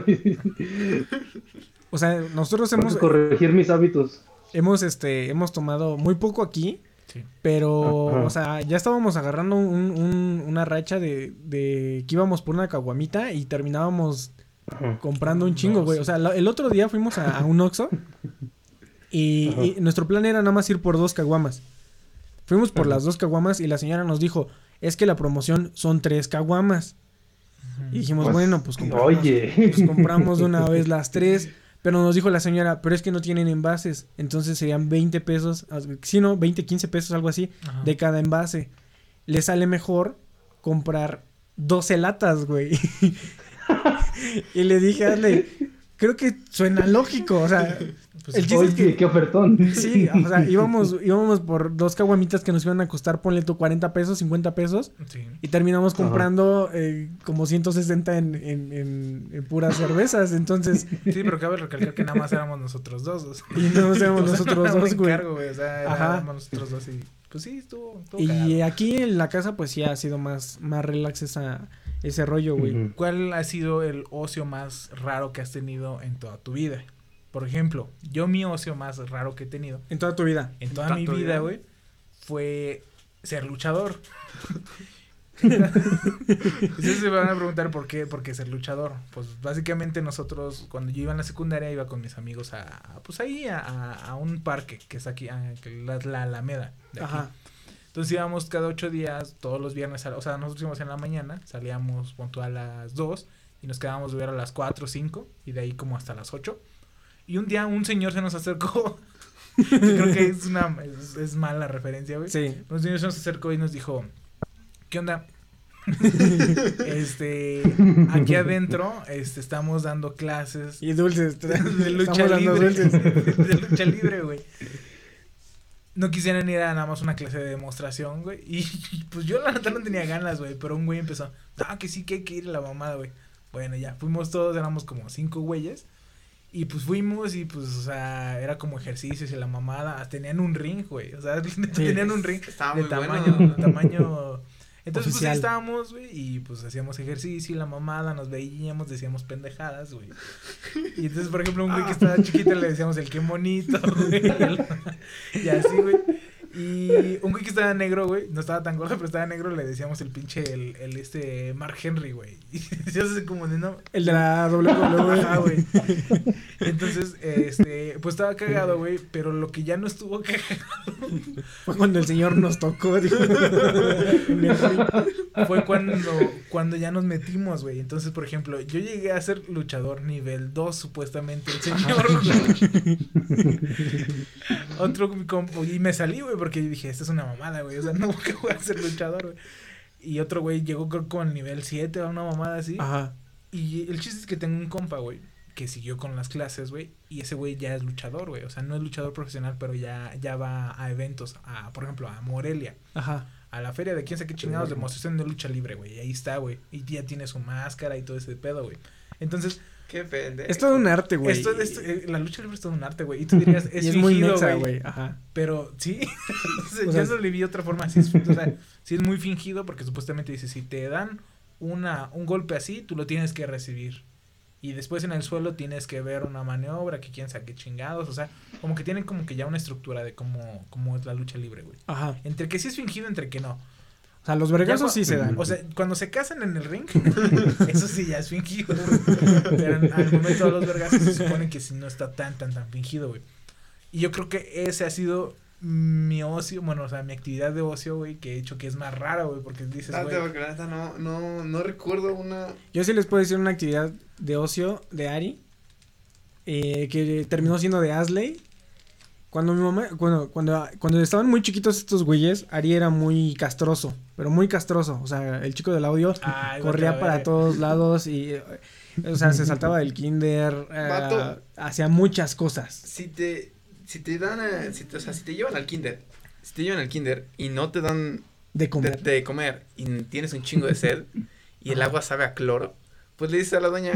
O sea, nosotros hemos, corregir mis hábitos. hemos, este, hemos tomado muy poco aquí, Sí. pero, Ajá. o sea, ya estábamos agarrando un, un- una racha de, de que íbamos por una caguamita y terminábamos Ajá. comprando un chingo, güey. sí. O sea, la- el otro día fuimos a, a un Oxxo y, nuestro plan era nada más ir por dos caguamas. Fuimos por Ajá. las dos caguamas y la señora nos dijo, es que la promoción son tres caguamas. Y dijimos, Pues, bueno, pues compramos, oye. pues compramos de una [LAUGHS] vez las tres. Pero nos dijo la señora, pero es que no tienen envases. Entonces serían 20 pesos, ah, sí, no, 20, 15 pesos, algo así, Ajá. de cada envase. Le sale mejor comprar 12 latas, güey. [LAUGHS] y le dije, hazle, creo que suena lógico, o sea, [LAUGHS] Pues, el chiste es Oye, que... qué ofertón. Sí, [LAUGHS] o sea, íbamos, íbamos por dos caguamitas que nos iban a costar, ponle tú 40 pesos, 50 pesos. Sí. Y terminamos comprando eh, como 160 en, en, en, en puras cervezas. Entonces, [LAUGHS] Sí, pero cabe recalcar que nada más éramos nosotros dos. o sea. y no éramos O sea, nosotros no dos, güey. encargo, güey. O sea, Ajá. éramos nosotros dos y... Pues sí, estuvo, estuvo Y cagado. aquí en la casa, pues sí ha sido más, más relax esa, ese rollo, güey. ¿Cuál ha sido el ocio más raro que has tenido en toda tu vida? Por ejemplo, yo mi ocio más raro que he tenido En toda tu vida. en toda ¿Toda mi vida, güey, fue ser luchador. [LAUGHS] Ustedes se van a preguntar por qué, por qué ser luchador. Pues básicamente nosotros, cuando yo iba en la secundaria, iba con mis amigos a, a, pues ahí, a, a- a un parque que es aquí, a- la, la Alameda. de aquí. Ajá. Entonces íbamos cada ocho días, todos los viernes, o sea, nosotros íbamos en la mañana, salíamos puntual a las dos y nos quedábamos de ver a las cuatro o cinco y de ahí como hasta las ocho. Y un día un señor se nos acercó. [LAUGHS] Yo creo que es una es, es mala referencia, güey. Sí. Un señor se nos acercó y nos dijo, ¿qué onda? [LAUGHS] este, aquí adentro este, estamos dando clases Y dulces. [LAUGHS] de lucha Estamos dando libre. de lucha libre, güey. No quisieran ir a nada más una clase de demostración, güey. [LAUGHS] Y, pues yo la neta no tenía ganas, güey. Pero un güey empezó, no, que sí, que hay que ir a la mamada, güey. Bueno, ya, fuimos todos, éramos como cinco güeyes. Y pues fuimos y pues, o sea, era como ejercicios y la mamada. Tenían un ring, güey. O sea, [LAUGHS] tenían un ring Estaba de muy tamaño, bueno. de tamaño. Entonces, pues ahí estábamos, güey, y pues hacíamos ejercicio y la mamada, nos veíamos, decíamos pendejadas, güey. Y entonces, por ejemplo, un güey que estaba chiquito le decíamos el qué bonito, güey. [LAUGHS] Y así, güey. Y un güey que estaba negro, güey, no estaba tan gordo, pero estaba negro, le decíamos el pinche, el, el este, Mark Henry, güey. [LAUGHS] Y se hace como de no. El de la WWE. [LAUGHS] Ajá, güey. Entonces, este, pues estaba cagado, güey, pero lo que ya no estuvo [LAUGHS] cagado Fue cuando el señor nos tocó. dijo. Fue cuando, cuando ya nos metimos, güey. Entonces, por ejemplo, yo llegué a ser luchador nivel 2, supuestamente, el señor. [LAUGHS] Otro compo, y me salí, güey, porque dije, esta es una mamada, güey. O sea, [LAUGHS] no que voy a ser luchador, güey. Y otro güey llegó creo con nivel 7 o una mamada así. Ajá. Y el chiste es que tengo un compa, güey, que siguió con las clases, güey, y ese güey ya es luchador, güey. O sea, no es luchador profesional, pero ya, ya va a eventos, a, por ejemplo, a Morelia, Ajá. A la feria de quién sabe qué chingados, demostración de lucha libre, güey. Y ahí está, güey. Y ya tiene su máscara y todo ese pedo, güey. Entonces, Qué pendejo. Es todo un arte, güey. esto, esto, eh, la lucha libre es todo un arte, güey. Y tú [LAUGHS] dirías, es, y es muy fingido, mexa, güey. güey. Ajá. Pero sí, [LAUGHS] yo sea, no le vi de otra forma. Sí es, o sea, sí es muy fingido porque supuestamente dice, si te dan una, un golpe así, tú lo tienes que recibir. Y después en el suelo tienes que ver una maniobra, que quién sabe qué chingados. O sea, como que tienen como que ya una estructura de cómo, cómo es la lucha libre, güey. Ajá. Entre que sí es fingido, entre que no. O sea, los vergazos sí se dan. O sea, cuando se casan en el ring, [LAUGHS] eso sí ya es fingido. Pero en- al momento de los vergazos se supone que sí no está tan, tan, tan fingido, güey. Y yo creo que ese ha sido mi ocio, bueno, o sea, mi actividad de ocio, güey, que he hecho que es más rara, güey, porque dices, Ah, güey, no, no, no recuerdo una. Yo sí les puedo decir una actividad de ocio de Ari. eh, que terminó siendo de Asley. Cuando mi mamá, cuando, cuando, cuando estaban muy chiquitos estos güeyes, Ari era muy castroso, pero muy castroso. O sea, el chico del audio ay, corría para todos lados y, o sea, se saltaba del kinder, eh, hacía muchas cosas. Si te, si te dan, eh, si te, o sea, si te llevan al kinder, si te llevan al kinder y no te dan De de, comer. de comer y tienes un chingo de sed [LAUGHS] y el agua sabe a cloro, pues le dices a la doña,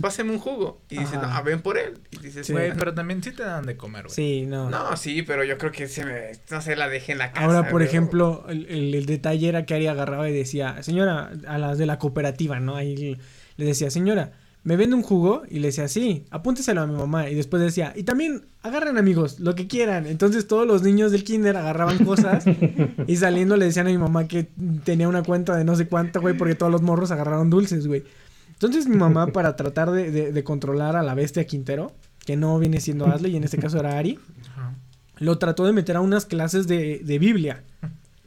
pásame un jugo. Y dices, Ajá. no, ven por él. Y dices, Sí. Güey, pero también sí te dan de comer, güey. Sí, no. no, sí, pero yo creo que se me, no sé, la dejé en la casa. Ahora, por ejemplo, el, el- el detalle era que Ari agarraba y decía, señora, a las de la cooperativa, ¿no? Ahí le decía, señora, ¿me vende un jugo? Y le decía, sí, apúnteselo a mi mamá. Y después decía, y también agarren amigos, lo que quieran. Entonces todos los niños del kinder agarraban cosas [LAUGHS] y saliendo le decían a mi mamá que tenía una cuenta de no sé cuánto, güey, porque todos los morros agarraron dulces, güey. Entonces mi mamá, para tratar de, de- de controlar a la bestia Quintero, que no viene siendo Asley, y en este caso era Ari, lo trató de meter a unas clases de, de Biblia.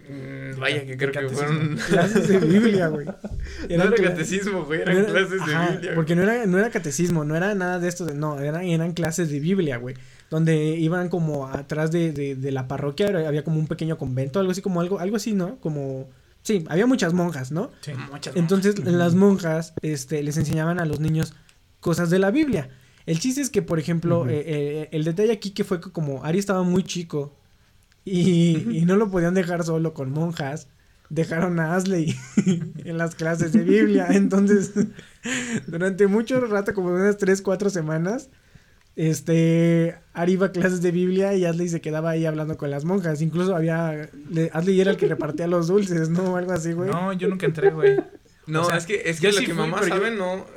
Mm, vaya, que creo que fueron. [LAUGHS] Clases de Biblia, güey. [LAUGHS] no era catecismo, güey, no eran era- clases de ajá, Biblia. Porque no era, no era catecismo, no era nada de esto, de- no, eran, eran clases de Biblia, güey. Donde iban como atrás de, de, de la parroquia, había como un pequeño convento, algo así como algo, algo así, ¿no? Como, sí, había muchas monjas, ¿no? Sí. Muchas Entonces las monjas, este, les enseñaban a los niños cosas de la Biblia. El chiste es que, por ejemplo, eh, eh, el detalle aquí que fue que como Ari estaba muy chico y, y no lo podían dejar solo con monjas, dejaron a Asley [LAUGHS] en las clases de Biblia. Entonces, [LAUGHS] durante mucho rato, como unas 3, 4 semanas, este, Ari iba a clases de Biblia y Asley se quedaba ahí hablando con las monjas. Incluso había, le- Asley era el que repartía los dulces, ¿no? Algo así, güey. No, yo nunca entré, güey. No, O sea, es que, es yo que lo sí que fui, mamá pero yo- sabe, no. o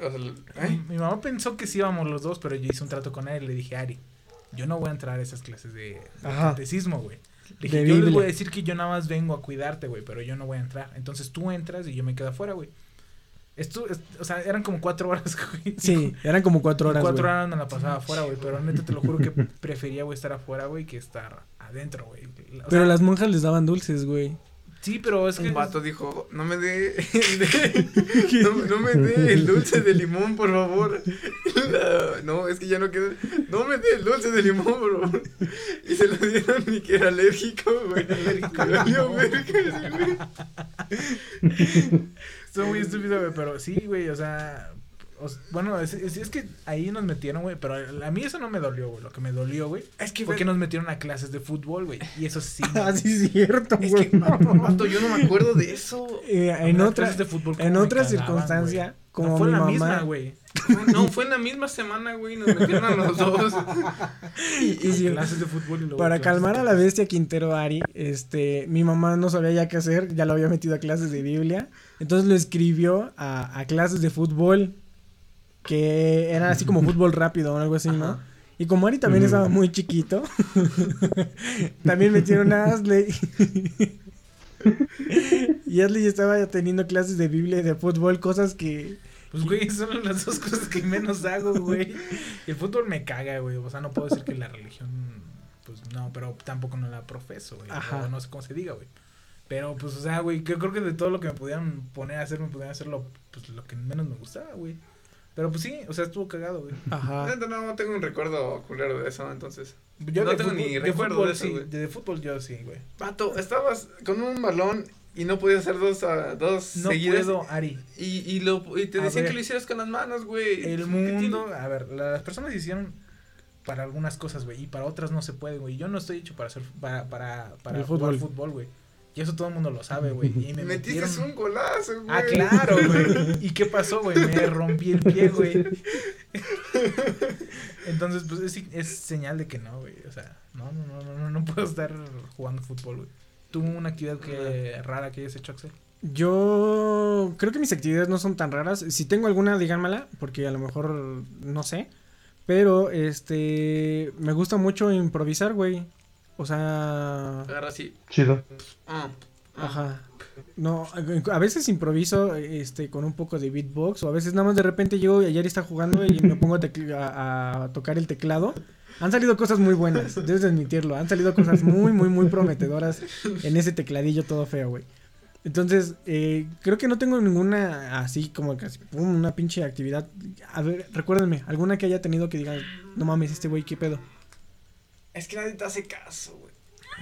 sea, ¿eh? Mi mamá pensó que sí íbamos los dos, pero yo hice un trato con él y le dije, Ari, yo no voy a entrar a esas clases de, de catecismo, güey. Le dije, De yo les voy a decir que yo nada más vengo a cuidarte, güey, pero yo no voy a entrar. Entonces tú entras y yo me quedo afuera, güey. Esto, es- o sea, eran como cuatro horas, [LAUGHS] güey. Sí, eran como cuatro horas, Cuatro horas me la pasaba afuera, güey. Pero neta te lo juro que [LAUGHS] prefería, güey, estar afuera, güey, que estar adentro, güey. O Pero sea, las monjas les daban dulces, güey. Sí, pero es que. Un vato dijo, no me dé, [LAUGHS] no, no me dé el dulce de limón, por favor. La- no, es que ya no queda, no me dé el dulce de limón, por favor. Y se lo dieron y que era alérgico, güey. Alérgico al Valió limón. verga, sí, güey. [LAUGHS] Estuvo muy estúpido, güey, pero sí, güey, o sea, o bueno, es, es, es que ahí nos metieron, güey, pero a mí eso no me dolió, güey, lo que me dolió, güey, Es que fue ve- que nos metieron a clases de fútbol, güey, y eso sí. [LAUGHS] Ah, sí, es cierto, Es güey. que, vato, yo no me acuerdo de eso. Eh, en otra, de fútbol en otra cagaban, circunstancia, como No, fue mi la mamá, misma, güey. [LAUGHS] No, fue en la misma semana, güey, nos metieron a los dos. [LAUGHS] y, y sí, clases de fútbol y luego para calmar a la bestia Quintero Ari, este, mi mamá no sabía ya qué hacer, ya lo había metido a clases de Biblia, entonces lo escribió a, a clases de fútbol, que era así como fútbol rápido o algo así, ¿no? Ajá. Y como Ari también estaba muy chiquito, también metieron a Asley. y Asley estaba teniendo clases de Biblia y de fútbol, cosas que... Pues, güey, son las dos cosas que menos hago, güey. El fútbol me caga, güey. O sea, no puedo decir que la religión, pues no, pero tampoco no la profeso, güey. Ajá. O no sé cómo se diga, güey. Pero, pues, o sea, güey, yo creo que de todo lo que me pudieran poner a hacer, me pudieran hacer lo, pues, lo que menos me gustaba, güey. Pero, pues sí, o sea, estuvo cagado, güey. Ajá. Neta, no, no tengo un recuerdo culero de eso, entonces. Yo No de tengo fútbol- ni de recuerdo fútbol, de eso, sí, güey. de, fútbol yo sí, güey. Vato, estabas con un balón y no podías hacer dos, ah, dos No seguidas. puedo, Ari. Y, y, lo, y te A decían ver. que lo hicieras con las manos, güey. El ¿Qué mundo, tiene? a ver, las personas hicieron para algunas cosas, güey, y para otras no se puede, güey. Yo no estoy hecho para hacer para para para El jugar fútbol. fútbol, güey. Y eso todo el mundo lo sabe, güey. Y me Metiste metieron... un golazo, güey. Ah, claro, güey. ¿Y qué pasó, güey? Me [LAUGHS] rompí el pie, güey. Entonces, pues es, es señal de que no, güey. O sea, no, no, no, no, no, no puedo estar jugando fútbol, güey. ¿Tú una actividad que rara que hayas hecho, Axel? Yo creo que mis actividades no son tan raras. Si tengo alguna, díganmela, porque a lo mejor no sé. Pero, este, me gusta mucho improvisar, güey. O sea, Agarra así. Chido. Ah, ah. ajá. No, a veces improviso, este, con un poco de beatbox, o a veces nada más de repente llego y ayer está jugando y me pongo a, tecl- a- a tocar el teclado. Han salido cosas muy buenas, debes de admitirlo. Han salido cosas muy, muy, muy prometedoras en ese tecladillo todo feo, güey. Entonces, eh, creo que no tengo ninguna así como casi pum, una pinche actividad. A ver, recuérdenme, alguna que haya tenido que diga, no mames, este güey, ¿qué pedo? Es que nadie te hace caso, güey.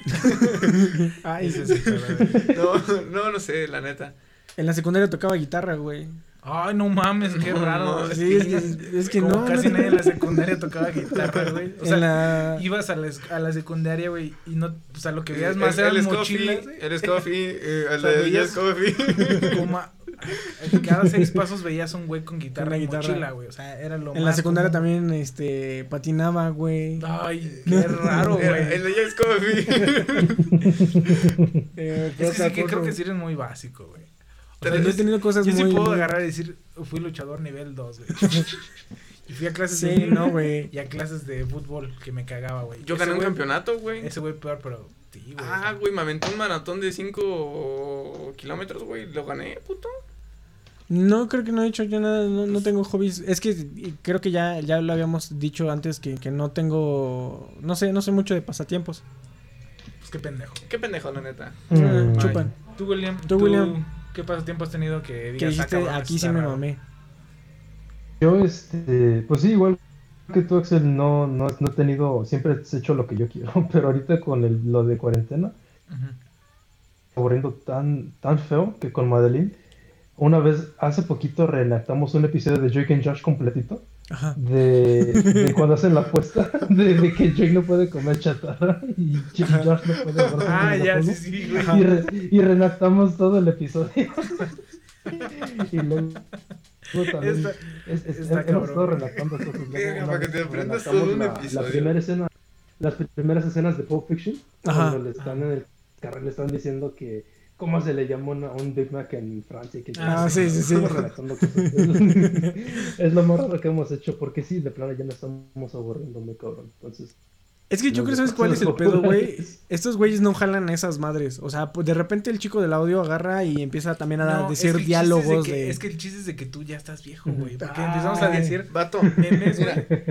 [LAUGHS] Ay, Ese sí, pero- No, no, no sé, la neta. en la secundaria tocaba guitarra, güey. Ay, no mames, qué No, raro. no, Sí, es que, es que Como no. casi no- nadie en la secundaria tocaba guitarra, güey. O sea, la... ibas a la, a la secundaria, güey, y no, o sea, lo que veías El- más el- eran el mochilas, Scoffy, güey. El Scoffy, eh, el O sea, de Scoffy. Como cada seis pasos veías un güey con guitarra y mochila, güey. O sea, era lo En la más secundaria también, este, patinaba, güey. Ay, [LAUGHS] qué raro, güey. el de. [LAUGHS] Eh, Es que sí, que creo que sí eres muy básico, güey. O Pero sea, Yo he tenido cosas yo muy... sí puedo agarrar y decir, fui luchador nivel 2, güey. [LAUGHS] y fui a clases Sí, de [LAUGHS] no, güey. y a clases de fútbol que me cagaba, güey. Yo Ese gané un campeonato, güey. Ese güey peor, pero sí, güey. Ah, güey, me aventé un maratón de 5 kilómetros, güey. Lo gané, puto. No, creo que no he hecho yo nada, no, no tengo hobbies. Es que creo que ya, ya lo habíamos dicho antes que, que no tengo, no sé, no sé mucho de pasatiempos. Pues qué pendejo. Qué pendejo, la neta. Mm. Chupan. Tú, William, Tú, William. ¿qué pasatiempo has tenido que digas, Que "Ah, dijiste, aquí sí me raro"? mamé. Yo, este, pues sí, igual que tú, Axel, no, no, no he tenido, siempre he hecho lo que yo quiero, [LAUGHS] pero ahorita con el, lo de cuarentena, Ujú. aburriendo tan, tan feo que con Madeline, una vez, hace poquito reenactamos un episodio de Drake and Josh completito, Ajá. de, [LAUGHS] de cuando hacen la apuesta, [LAUGHS] de, de que Drake no puede comer chatarra y Josh no puede agarrarse Ah, ya, sí, sí, güey. Y, re- y todo el episodio. [LAUGHS] y luego también Está- es- es- está hemos estado cosas. Una para que te aprendas todo un la- episodio. La primera escena, las primeras escenas de Pulp Fiction, Ajá. cuando le están en el carril, le están diciendo que cómo se le llama una- un Big Mac en Francia. Que Ah, sí, sí, sí. Estamos redactando cosas. [LAUGHS] [LAUGHS] es lo más raro que hemos hecho, porque sí, de plano ya nos estamos aburriendo muy cabrón. Entonces, Es que yo creo, de ¿sabes cuál es el pedo, güey? Estos güeyes no jalan esas madres. O sea, pues de repente el chico del audio agarra y empieza también a No, es decir que de diálogos que- de. Es que el chiste es de que tú ya estás viejo, güey. Porque Ay. empezamos a decir Vato, memes, mira, güey.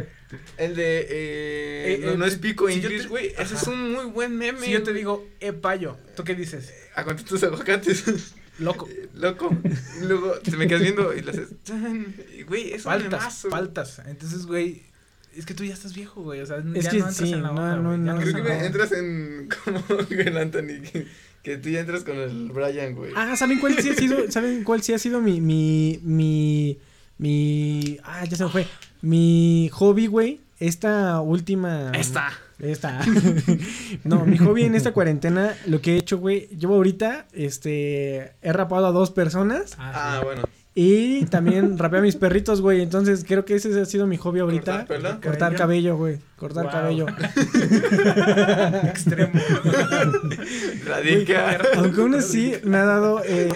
el de eh, Eh, no, eh, no es pico si te- güey. Ese es un muy buen meme. Si yo te digo, eh, payo, ¿tú qué dices? Aguanta tus aguacates. [LAUGHS] Loco. Loco. Y luego te me quedas viendo y le haces. Güey, es un Faltas, memazo. faltas. Entonces, güey, es que tú ya estás viejo, güey. O sea, Es ya que no entras sí, en la no, onda, no. Ya no, Creo entras que en entras en. [LAUGHS] Como el Anthony. Que, que tú ya entras con el Brian, güey. Ah, ¿saben cuál sí ha sido? [LAUGHS] ¿Saben cuál sí ha sido mi. mi. mi. mi. Ah, ya se me fue. Mi hobby, güey. Esta última. Esta. Esta. [LAUGHS] no, mi hobby en esta cuarentena, lo que he hecho, güey. Llevo ahorita, este. He rapado a dos personas. Ah, bueno. Y también rapé a mis perritos, güey. Entonces creo que ese ha sido mi hobby ahorita. ¿Cortar pelo? Cortar cabello, güey. Cortar Wow. cabello. [LAUGHS] Extremo. [LAUGHS] Radical. Aunque aún así me ha dado eh,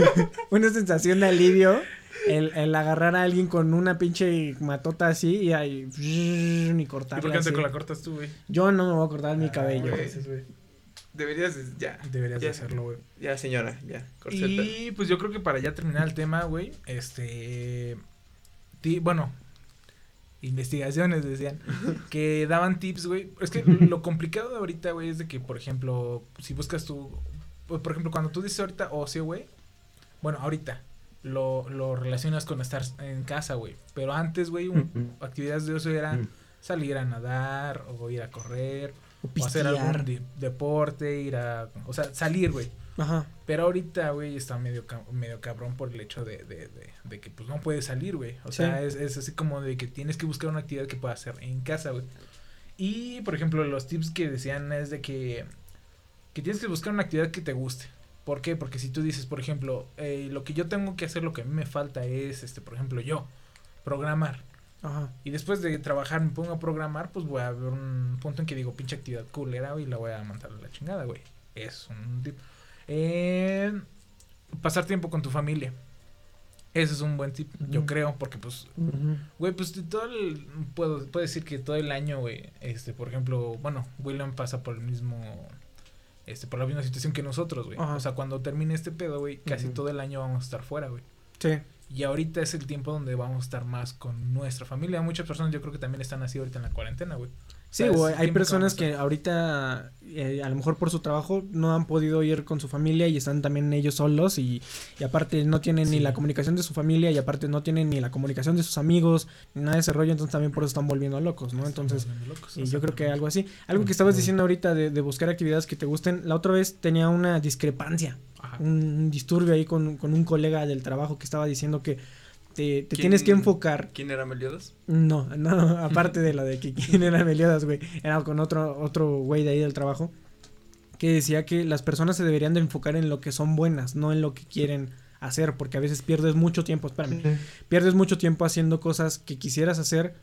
[LAUGHS] una sensación de alivio el, el agarrar a alguien con una pinche matota así y ahí y ¿Y cortarle por qué te la cortas tú, güey? Yo no me voy a cortar mi cabello. güey. Deberías. Ya. Deberías de hacerlo, güey. Ya, señora. Ya. Y pues yo creo que para ya terminar el tema, güey, este. ti- bueno, investigaciones decían [LAUGHS] que daban tips, güey. Es que lo complicado de ahorita, güey, es de que, por ejemplo, si buscas tú. Por ejemplo, cuando tú dices ahorita ocio, güey. Bueno, ahorita. Lo, lo relacionas con estar en casa, güey. Pero antes, güey, un- actividades de ocio era Ujú. salir a nadar o ir a correr O o hacer algún de- deporte, ir a... O sea, salir, güey. Ajá. Pero ahorita, güey, está medio, medio cabrón por el hecho de, de, de, de que pues no puedes salir, güey. O Sí. sea, es, es así como de que tienes que buscar una actividad que puedas hacer en casa, güey. Y, por ejemplo, los tips que decían es de que, que tienes que buscar una actividad que te guste. ¿Por qué? Porque si tú dices, por ejemplo, eh, lo que yo tengo que hacer, lo que a mí me falta es, este, por ejemplo, yo, programar. Ajá. Y después de trabajar me pongo a programar, pues voy a ver un punto en que digo, pinche actividad culera, y la voy a mandar a la chingada, güey. Es un tip. Eh, pasar tiempo con tu familia. Ese es un buen tip, yo creo, porque pues, Ujú. güey, pues todo el, puedo, puedo decir que todo el año, güey, este, por ejemplo, bueno, William pasa por el mismo, este, por la misma situación que nosotros, güey. O sea, cuando termine este pedo, güey, casi todo el año vamos a estar fuera, güey. Sí. Y ahorita es el tiempo donde vamos a estar más con nuestra familia. Muchas personas yo creo que también están así ahorita en la cuarentena, güey. Sí, O sea, es güey, hay personas que ahorita, eh, a lo mejor por su trabajo, no han podido ir con su familia y están también ellos solos y, y aparte no tienen ni la comunicación de su familia y aparte no tienen ni la comunicación de sus amigos, ni nada de ese rollo, entonces también por eso están volviendo locos, ¿no? Entonces, locos, y yo creo que algo así. Algo que estabas diciendo ahorita de, de buscar actividades que te gusten, la otra vez tenía una discrepancia. Un, un disturbio ahí con, con un colega del trabajo que estaba diciendo que te, te ¿Quién- tienes que enfocar ¿Quién era Meliodas? no, no, aparte de la de que quién era Meliodas, güey. Era con otro, otro güey de ahí del trabajo. Que decía que las personas se deberían de enfocar en lo que son buenas, no en lo que quieren hacer. Porque a veces pierdes mucho tiempo, espérame. Pierdes mucho tiempo haciendo cosas que quisieras hacer,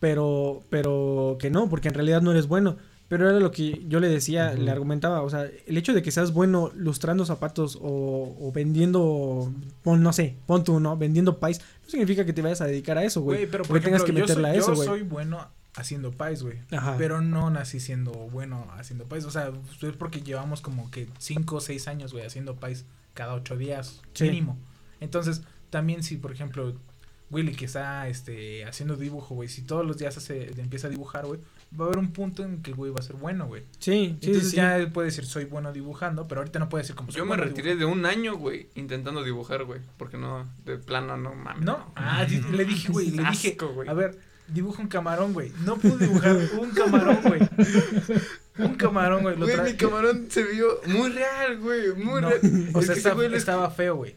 pero, pero que no, porque en realidad no eres bueno. Pero era lo que yo le decía, le argumentaba, o sea, el hecho de que seas bueno lustrando zapatos o, o vendiendo, pon, no sé, pon tú, ¿no? Vendiendo pais, no significa que te vayas a dedicar a eso, güey. Pero por Porque tengas que yo, soy, meterla a yo eso, güey. soy bueno haciendo pies, güey. Ajá. Pero no nací siendo bueno haciendo pies. O sea, es porque llevamos como que 5 o 6 años, güey, haciendo pies cada 8 días, Sí. mínimo. Entonces, también si, por ejemplo, Willy que está este, haciendo dibujo, güey, si todos los días hace, empieza a dibujar, güey, va a haber un punto en que el güey va a ser bueno, güey. Sí, sí, Entonces sí, ya él puede decir, soy bueno dibujando, pero ahorita no puede decir como soy Yo me bueno retiré de un año, güey, intentando dibujar, güey. Porque no, de plano, no mames. ¿No? Ah, sí, le dije, güey, le dije, Asco, güey. a ver, dibuja un camarón, güey. No pude dibujar un camarón, güey. Un camarón, güey. Lo Güey, mi camarón se vio muy real, güey. Muy No, real. O sea, está- estaba feo, güey.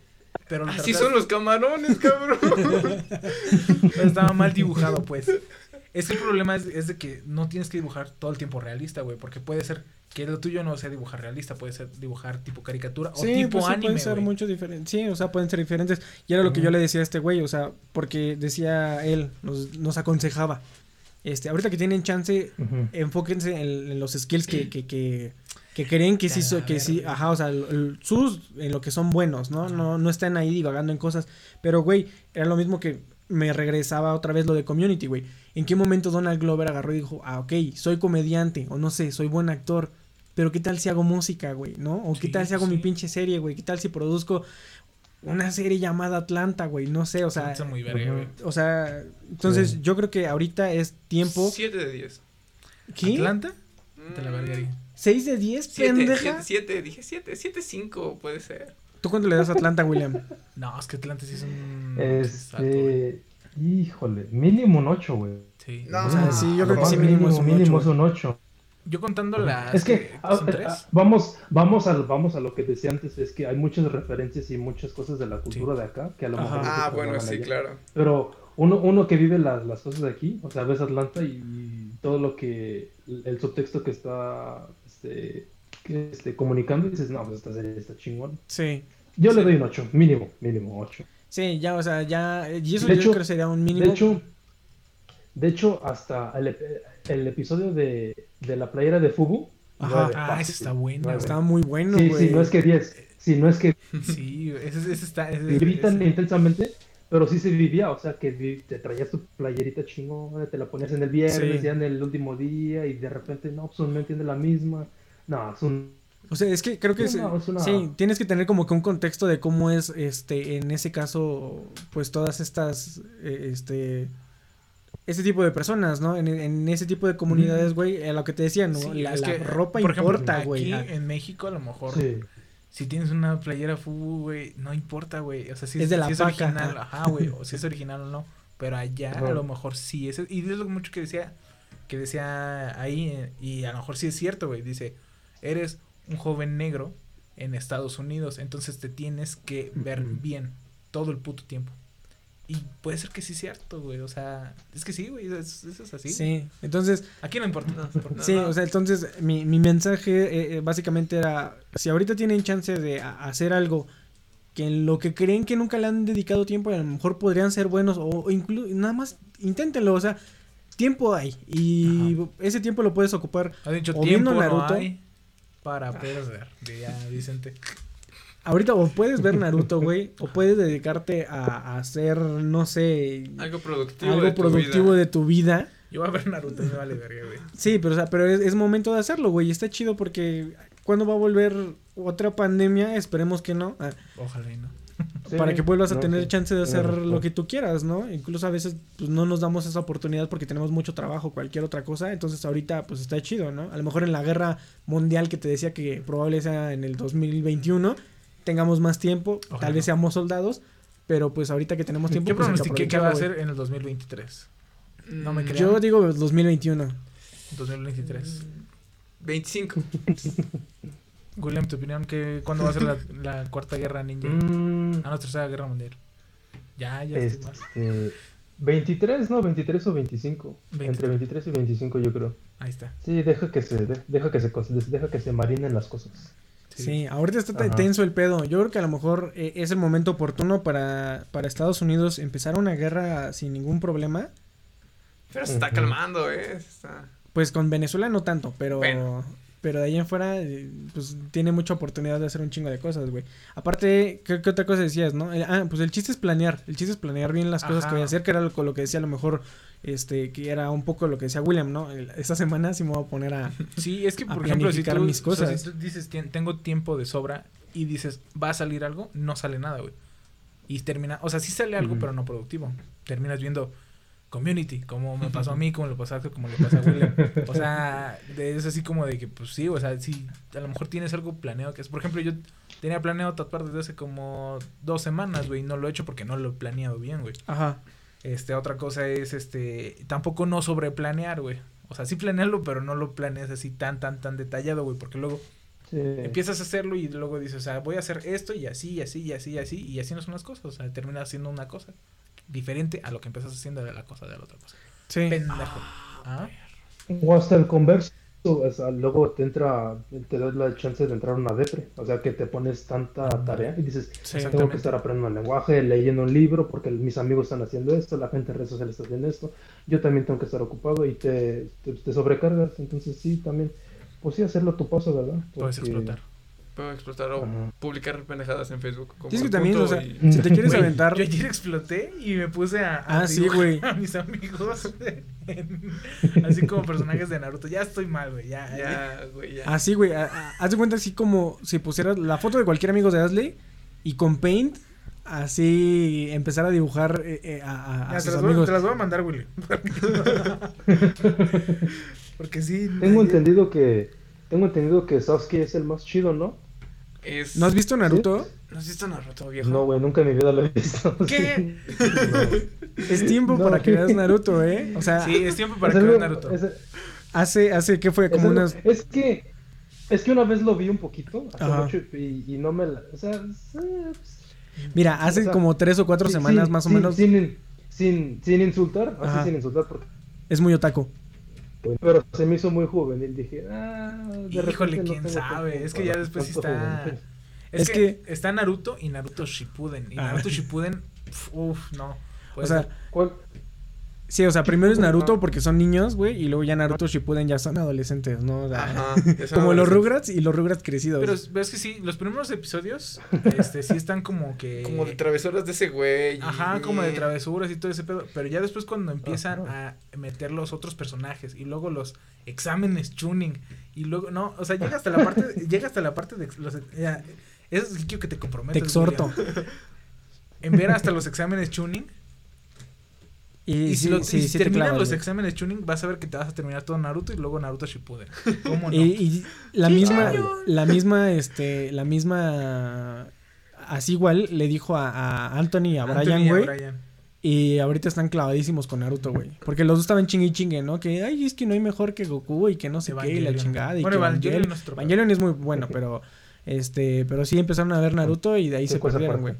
Pero Así trataste- son los camarones, cabrón. [LAUGHS] pero estaba mal dibujado, pues. Es que el problema es, es de que no tienes que dibujar todo el tiempo realista, güey. Porque puede ser que lo tuyo no sea dibujar realista, puede ser dibujar tipo caricatura o Sí, tipo pues sí, anime, pueden ser güey. mucho diferentes. Sí, o sea, pueden ser diferentes. Y era lo que yo le decía a este güey, o sea, porque decía él, nos, nos aconsejaba. Este, ahorita que tienen chance, enfóquense en, en los skills que, que, que, que creen que sí, so- que sí, ajá, o sea, el- el- sus, en lo que son buenos, ¿no? No, no están ahí divagando en cosas. Pero, güey, era lo mismo que me regresaba otra vez lo de community, güey. ¿En qué momento Donald Glover agarró y dijo, ah, ok, soy comediante, o no sé, soy buen actor, pero qué tal si hago música, güey, ¿no? O qué Sí, tal si hago mi sí. pinche serie, güey, qué tal si produzco una serie llamada Atlanta, güey, no sé, o sea, Está muy verga, güey. o sea, entonces Sí. yo creo que ahorita es tiempo. 7 de 10. ¿Qué? ¿Atlanta? Te la vergaría. ¿6 de 10, 7, pendeja? 7, dije 7, 7, 5 puede ser. ¿Tú cuánto le das a Atlanta, William? No, es que Atlanta sí es un. Este. Híjole, mínimo un 8, güey. Sí. No, O sea, sí, yo creo que sí mínimo mínimo, es un mínimo ocho, es un 8. Yo contando las. Es que ah, ¿Son ah, tres? vamos, vamos, a, vamos a lo que decía antes, es que hay muchas referencias y muchas cosas de la cultura de acá que a lo Ajá. mejor... Ah, bueno, sí, allá. claro. Pero uno, uno que vive las, las cosas de aquí, o sea, ves Atlanta y todo lo que, el subtexto que está este, este, comunicando, y dices, no, pues esta serie está chingón. Sí. Yo le doy un 8, mínimo, mínimo 8. Sí, ya, o sea, ya. Y eso De yo hecho- creo que sería un mínimo. De hecho, de hecho, hasta el, el episodio de, de la playera de Fubu. Ajá. Ah, ese está bueno, nueve. Estaba muy bueno, Sí, güey. sí, no es que 10, sí, no es que Sí, ese, ese está. Ese, viví tan ese- intensamente, pero sí se vivía, o sea, que te traías tu playerita chingona, te la ponías en el viernes, Sí. ya en el último día, y de repente, no, pues no entiende la misma. No, es un... O sea, es que creo que Es es- una- es una- sí, tienes que tener como que un contexto de cómo es, este, en ese caso, pues todas estas, eh, este, este tipo de personas, ¿no? En, en ese tipo de comunidades, güey, a lo que te decía, ¿no? Sí, la es la que, ropa por ejemplo, importa, güey. Aquí en México, a lo mejor. Sí. Si tienes una playera fubu, güey, no importa, güey. O sea, si Es de la si es original, ajá. ajá, güey. O si es original o no. Pero allá a lo mejor sí es. Y es lo mucho que decía. Que decía ahí. eh, Y a lo mejor sí es cierto, güey. Dice: Eres un joven negro en Estados Unidos. Entonces te tienes que ver bien todo el puto tiempo. Y puede ser que sí es cierto, güey. O sea, es que sí, güey. Eso, eso es así. Sí, entonces, Aquí no importa. no sí, o sea, entonces mi, mi mensaje eh, eh, básicamente era, si ahorita tienen chance de a- hacer algo que en lo que creen que nunca le han dedicado tiempo, a lo mejor podrían ser buenos o, incluso nada más inténtenlo, o sea, tiempo hay y ese tiempo lo puedes ocupar Ha dicho o tiempo viendo no Naruto. hay para perder. Diría Vicente. Ahorita o puedes ver Naruto, güey, o puedes dedicarte a, a hacer, no sé, Algo productivo. algo de tu productivo vida. de tu vida. Yo voy a ver Naruto, me vale verga, güey. Sí, pero, o sea, pero es, es momento de hacerlo, güey. y Está chido porque cuando va a volver otra pandemia, esperemos que no, ah, Ojalá y no. Sí, para que vuelvas a tener sí, chance de hacer lo que tú quieras, ¿no? Incluso a veces pues, no nos damos esa oportunidad porque tenemos mucho trabajo, cualquier otra cosa. Entonces ahorita pues está chido, ¿no? A lo mejor en la guerra mundial que te decía que probable sea en el 2021, tengamos más tiempo, Ojalá tal vez seamos soldados, pero pues ahorita que tenemos tiempo... Yo pues, que pronostiqué que va a ser en el 2023. No me Mm, crean. Yo digo 2021. 2023. 25. William, tu opinión, que ¿cuándo va a ser la, la cuarta guerra ninja? [LAUGHS] Mm, Ah, no, tercera guerra mundial. Ya, ya estoy más. este, 23, no, 23 o 25. 23. Entre 23 y 25 yo creo. Ahí está. Sí, deja que se, de- deja que se, deja que se marinen las cosas. Sí, ahorita está Ajá. tenso el pedo. Yo creo que a lo mejor eh, es el momento oportuno para, para Estados Unidos empezar una guerra sin ningún problema. Pero se está calmando, ¿eh? Está... Pues con Venezuela no tanto, pero, Bueno. Pero de ahí en fuera, eh, pues tiene mucha oportunidad de hacer un chingo de cosas, güey. Aparte, ¿qué, qué otra cosa decías, no? Eh, ah, pues el chiste es planear. El chiste es planear bien las cosas que voy a hacer, que era lo, que decía a lo mejor, este, que era un poco lo que decía William, ¿no? El- Esta semana sí me voy a poner a... [LAUGHS] Sí, es que, por ejemplo, si tú, mis o sea, cosas. si tú dices, "Tien- tengo tiempo de sobra y dices, va a salir algo, no sale nada, güey. Y termina, o sea, sí sale algo, pero no productivo. Terminas viendo Community, como me pasó a mí, como le pasó a como le pasó a William. O sea, [LAUGHS] es así como de que, pues sí, o sea, sí, a lo mejor tienes algo planeado que es. Por ejemplo, yo tenía planeado tatuar desde hace como dos semanas, güey, y no lo he hecho porque no lo he planeado bien, güey. Ajá. Este, otra cosa es, este, tampoco no sobreplanear, güey. O sea, sí planearlo, pero no lo planeas así tan, tan, tan detallado, güey, porque luego Sí. empiezas a hacerlo y luego dices, o sea, voy a hacer esto y así, y así, y así, y así, y así no son las cosas. O sea, terminas haciendo una cosa diferente a lo que empiezas haciendo de la cosa de la otra cosa. Sí. Pendejo. ¿Ah? O hasta el converso, o sea, luego te entra, te das la chance de entrar a una depre, o sea que te pones tanta tarea y dices, Sí. tengo que estar aprendiendo el lenguaje, leyendo un libro, porque mis amigos están haciendo esto, la gente en redes sociales está haciendo esto, yo también tengo que estar ocupado y te, te, te sobrecargas, entonces sí, también, pues sí, hacerlo tu paso, ¿verdad? Puedes Porque- explotar. Puedo explotar o Ajá. publicar pendejadas en Facebook. como es que también, o sea, y- si te quieres Güey, aventar. Yo ayer exploté y me puse a, a Ah, sí, dibujar güey. a mis amigos. [LAUGHS] en- así como personajes de Naruto. Ya estoy mal, güey. Ya, güey, ya. Así, güey. a- a- Haz de cuenta así como si pusieras la foto de cualquier amigo de Asley y con Paint, así empezar a dibujar eh, eh, a, a- a Ya, te, las voy, amigos. te las voy a mandar, Willy. [LAUGHS] Porque sí. Tengo entendido que tengo entendido que Sasuke es el más chido, ¿no? Es... ¿No has visto Naruto? ¿No has visto Naruto, viejo? No, güey, nunca en mi vida lo he visto. [LAUGHS] ¿Qué? [LAUGHS] Es tiempo No. para que veas Naruto, ¿eh? O sea, Sí, es tiempo para Es que veas Naruto. es- hace, hace, ¿qué fue? es Como unas... es que es que una vez lo vi un poquito, hace mucho, y, y no me la, o sea, eh, Mira, hace o sea, como tres o cuatro sí, semanas sí, más o sí, menos. Sin, sin, sin insultar, así sin insultar, porque, Es muy otaku. Pero se me hizo muy juvenil. Dije, ah, de Híjole, no quién sabe. tiempo Es que ya después sí está. juvenil. Es, Es que, está Naruto y Naruto Shippuden. Y Ah. Naruto Shippuden, uff, no. O Puede sea, ser. ¿Cuál? Sí, o sea, primero es Ajá. Naruto porque son niños, güey, y luego ya Naruto Shippuden ya son adolescentes, ¿no? O sea, Ajá. [LAUGHS] como los. Rugrats y los Rugrats crecidos. Pero ves que sí, los primeros episodios, [LAUGHS] este, sí están como que. Como de travesuras de ese güey. Ajá, como de travesuras y todo ese pedo. Pero ya después cuando empiezan a meter los otros personajes y luego los exámenes tuning y luego no, o sea, llega hasta la parte [LAUGHS] llega hasta la parte de los ya, eso quiero que te comprometas. Te exhorto. En ver hasta los exámenes tuning y, y, sí, si, lo- sí, y si sí te terminan clavas, los güey. exámenes tuning vas a ver que te vas a terminar todo Naruto y luego Naruto Shippuden. ¿Cómo no? Y, y la misma, la misma, este, la misma, así igual le dijo a, a Anthony y a Anthony Brian, y a güey. Brian. Y ahorita están clavadísimos con Naruto, güey. Porque los dos estaban chingue y chingue, ¿no? Que, ay, es que no hay mejor que Goku y que no sé qué, y la Evangelion. chingada. Y Bueno, que Evangelion Evangelion, es. Evangelion muy bueno, pero, este, pero sí empezaron a ver Naruto y de ahí Sí, se perdieron, güey.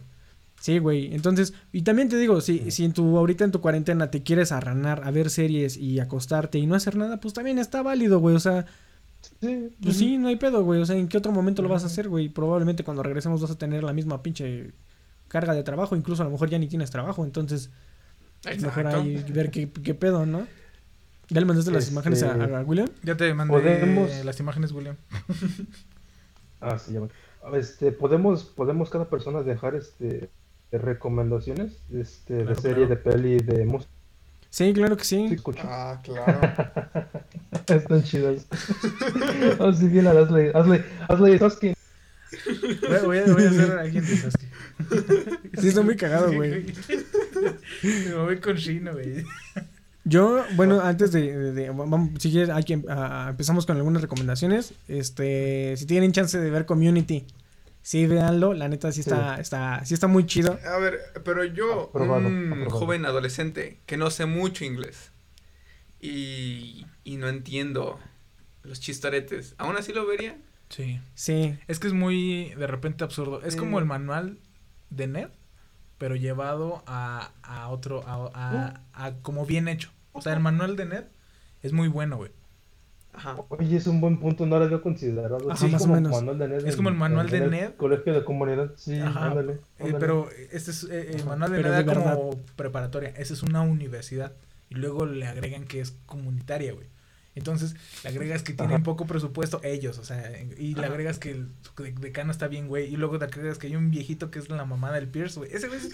Sí, güey. Entonces, y también te digo, si, si en tu, ahorita en tu cuarentena te quieres arranar a ver series y acostarte y no hacer nada, pues también está válido, güey. O sea, Sí, pues sí, no hay pedo, güey. O sea, ¿en qué otro momento lo vas a hacer, güey? Probablemente cuando regresemos vas a tener la misma pinche carga de trabajo. Incluso a lo mejor ya ni tienes trabajo. Entonces, mejor Exacto. ahí ver qué, qué pedo, ¿no? ¿Ya le mandaste las Este- imágenes a, a William? Ya te mandé Podemos- las imágenes, William. Ah, sí, ya me- Este, podemos, podemos cada persona dejar este recomendaciones este, de serie, claro. de peli, de música. Sí, claro que Sí, sí. Ah, claro. [LAUGHS] Están chidas. [LAUGHS] Así bien. Asley, Asley, Sasuke. Voy, voy a, voy a hacer a alguien de Sasuke. [LAUGHS] Sí, está muy cagado, güey. Me voy con Shino, güey. Yo, bueno, antes de, de- de- vamos, si quieres, hay que, ah, empezamos con algunas recomendaciones. Este, si tienen chance de ver Community, sí, véanlo. La neta sí está, está, sí está muy chido. A ver, pero yo, Aprobado, un aprobado. joven adolescente que no sé mucho inglés y, y no entiendo los chistaretes, ¿aún así lo vería? Sí. Sí, Es que es muy, de repente, absurdo. Es como el manual de Ned, pero llevado a, a otro, a, a- a como bien hecho. O sea, el manual de Ned es muy bueno, güey. Ajá. Oye, es un buen punto, no lo había considerado. Ajá, Es más o como menos. manual de Ned Es como el manual de Ned. Colegio de comunidad, sí, Ajá. ándale. Eh, ándale. pero este es eh, el manual de Ned verdad. como preparatoria. Esa es una universidad. Y luego le agregan que es comunitaria, güey. Entonces, le agregas que tienen Ajá. poco presupuesto ellos, o sea, y le agregas que el de- decano está bien, güey, y luego te agregas que hay un viejito que es la mamada del Pierce, güey. Ese güey es,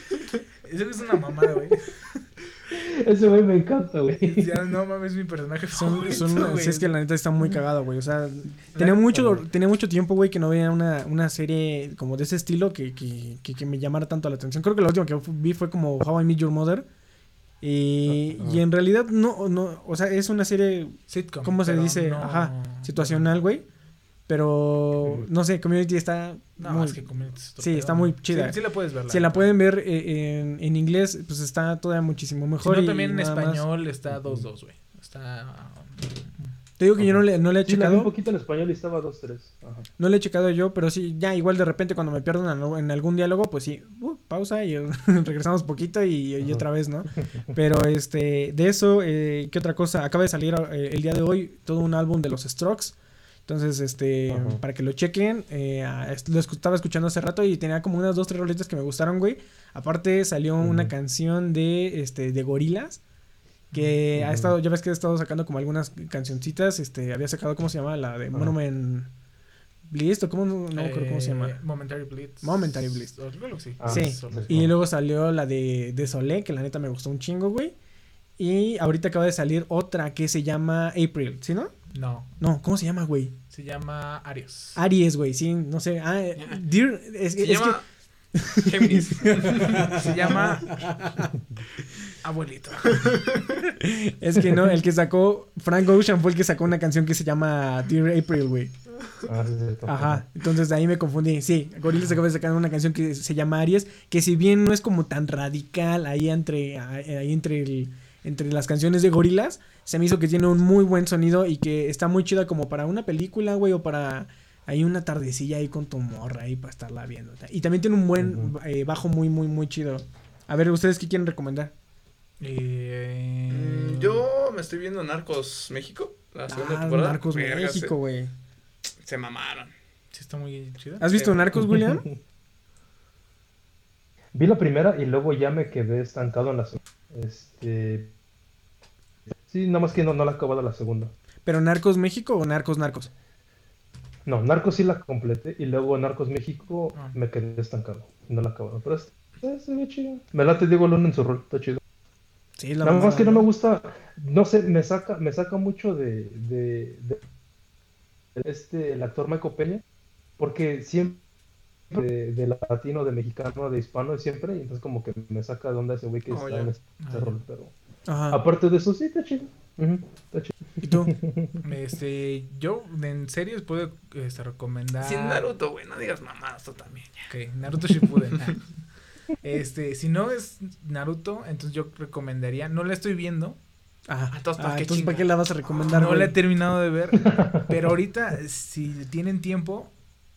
ese güey es una mamada, güey. Ese güey me encanta, güey. [LAUGHS] Ya, no mames, es mi personaje son, son, sí, es que la neta está muy cagado, güey. O sea, tenía mucho, tenía mucho tiempo, güey, que no veía una, una serie como de ese estilo que, que, que, que me llamara tanto la atención. Creo que la última que vi fue como How I Met Your Mother. Y, Ajá. y en realidad no, no, o sea, es una serie Sitcom, ¿Cómo se dice? no- Ajá, situacional, güey. Pero no sé, Community está No, muy- es que Community es Sí, está ¿no? muy chida. Sí, sí la puedes ver. Si la pueden ver eh, en, en inglés, pues está todavía muchísimo Si mejor. no, y también en más- español está 2-2, güey. Está... Te digo que yo no le, no le he Sí, vi un checado. poquito en español y estaba 2-3. Ajá. No le he checado yo, pero sí, ya igual de repente cuando me pierdo en, algún diálogo, pues sí, uh, pausa y [LAUGHS] regresamos poquito y, otra vez, ¿no? [LAUGHS] Pero este, de eso, eh, ¿qué otra cosa? Acaba de salir eh, el día de hoy todo un álbum de los Strokes. Entonces, este, Ajá. para que lo chequen, eh, lo estaba escuchando hace rato y tenía como unas dos, tres rolitas que me gustaron, güey. Aparte salió una canción de, este, de Gorilas. Que ha estado, ya ves que ha estado sacando como algunas cancioncitas, este, había sacado, ¿cómo se llama? La de. Monument, Bliss, o cómo, no, me acuerdo cómo se llama. Momentary Blitz. Momentary Blitz. Sí. Ah, sí, y luego salió la de, de Solé, que la neta me gustó un chingo, güey. Y ahorita acaba de salir otra que se llama April, ¿sí, no? No, No, ¿cómo se llama, güey? se llama Arios. Aries, güey, sí, no sé. Ah, Dear, es, Se es llama Géminis. [LAUGHS] Se llama Abuelito. [LAUGHS] es que no, el que sacó, Frank Ocean fue el que sacó una canción que se llama Dear April, güey. Ah, sí, sí, Ajá, entonces de ahí me confundí. Sí, Gorillaz acaba de sacar una canción que se llama Aries, que si bien no es como tan radical ahí entre, ahí entre, el- entre las canciones de Gorillaz, se me hizo que tiene un muy buen sonido y que está muy chida como para una película, güey, o para ahí una tardecilla ahí con tu morra ahí para estarla viendo. Y también tiene un buen eh, bajo muy, muy, muy chido. A ver, ¿ustedes qué quieren recomendar? Eh, Mm, Yo me estoy viendo Narcos México, la segunda Ah, temporada. Narcos Verga, México, güey. Se, se mamaron. Sí, está muy chido. ¿Has visto Eh, Narcos, William? [LAUGHS] Vi la primera y luego ya me quedé estancado en la segunda. Este. Sí, nada más que no, no la he acabado la segunda. ¿Pero Narcos México o Narcos Narcos? No, Narcos sí la completé y luego Narcos México Ah. me quedé estancado. No la he acabado. Pero es- eh, se ve chido. Me late Diego Luna en su rol, está chido. Sí, la Nada más que no me gusta, no sé, me saca, me saca mucho de, de, de- este, el actor Michael Peña, porque siempre de, de latino, de mexicano, de hispano, siempre, y entonces como que me saca de onda ese güey que Oh, está ya. en este Ah, rol, pero Ajá. aparte de eso, sí, está chido. Ujú, está chido. ¿Y tú? [LAUGHS] Este, yo en series puedo este, recomendar. Sin Naruto, güey, no digas mamadas tú también. ya. Ok, Naruto Shippuden. [LAUGHS] Ah. este, si no es Naruto, entonces yo recomendaría, no la estoy viendo, Ah, entonces, ¿para ah, qué entonces ¿para chinga? qué la vas a recomendar, no güey? la he terminado de ver, [LAUGHS] pero ahorita si tienen tiempo,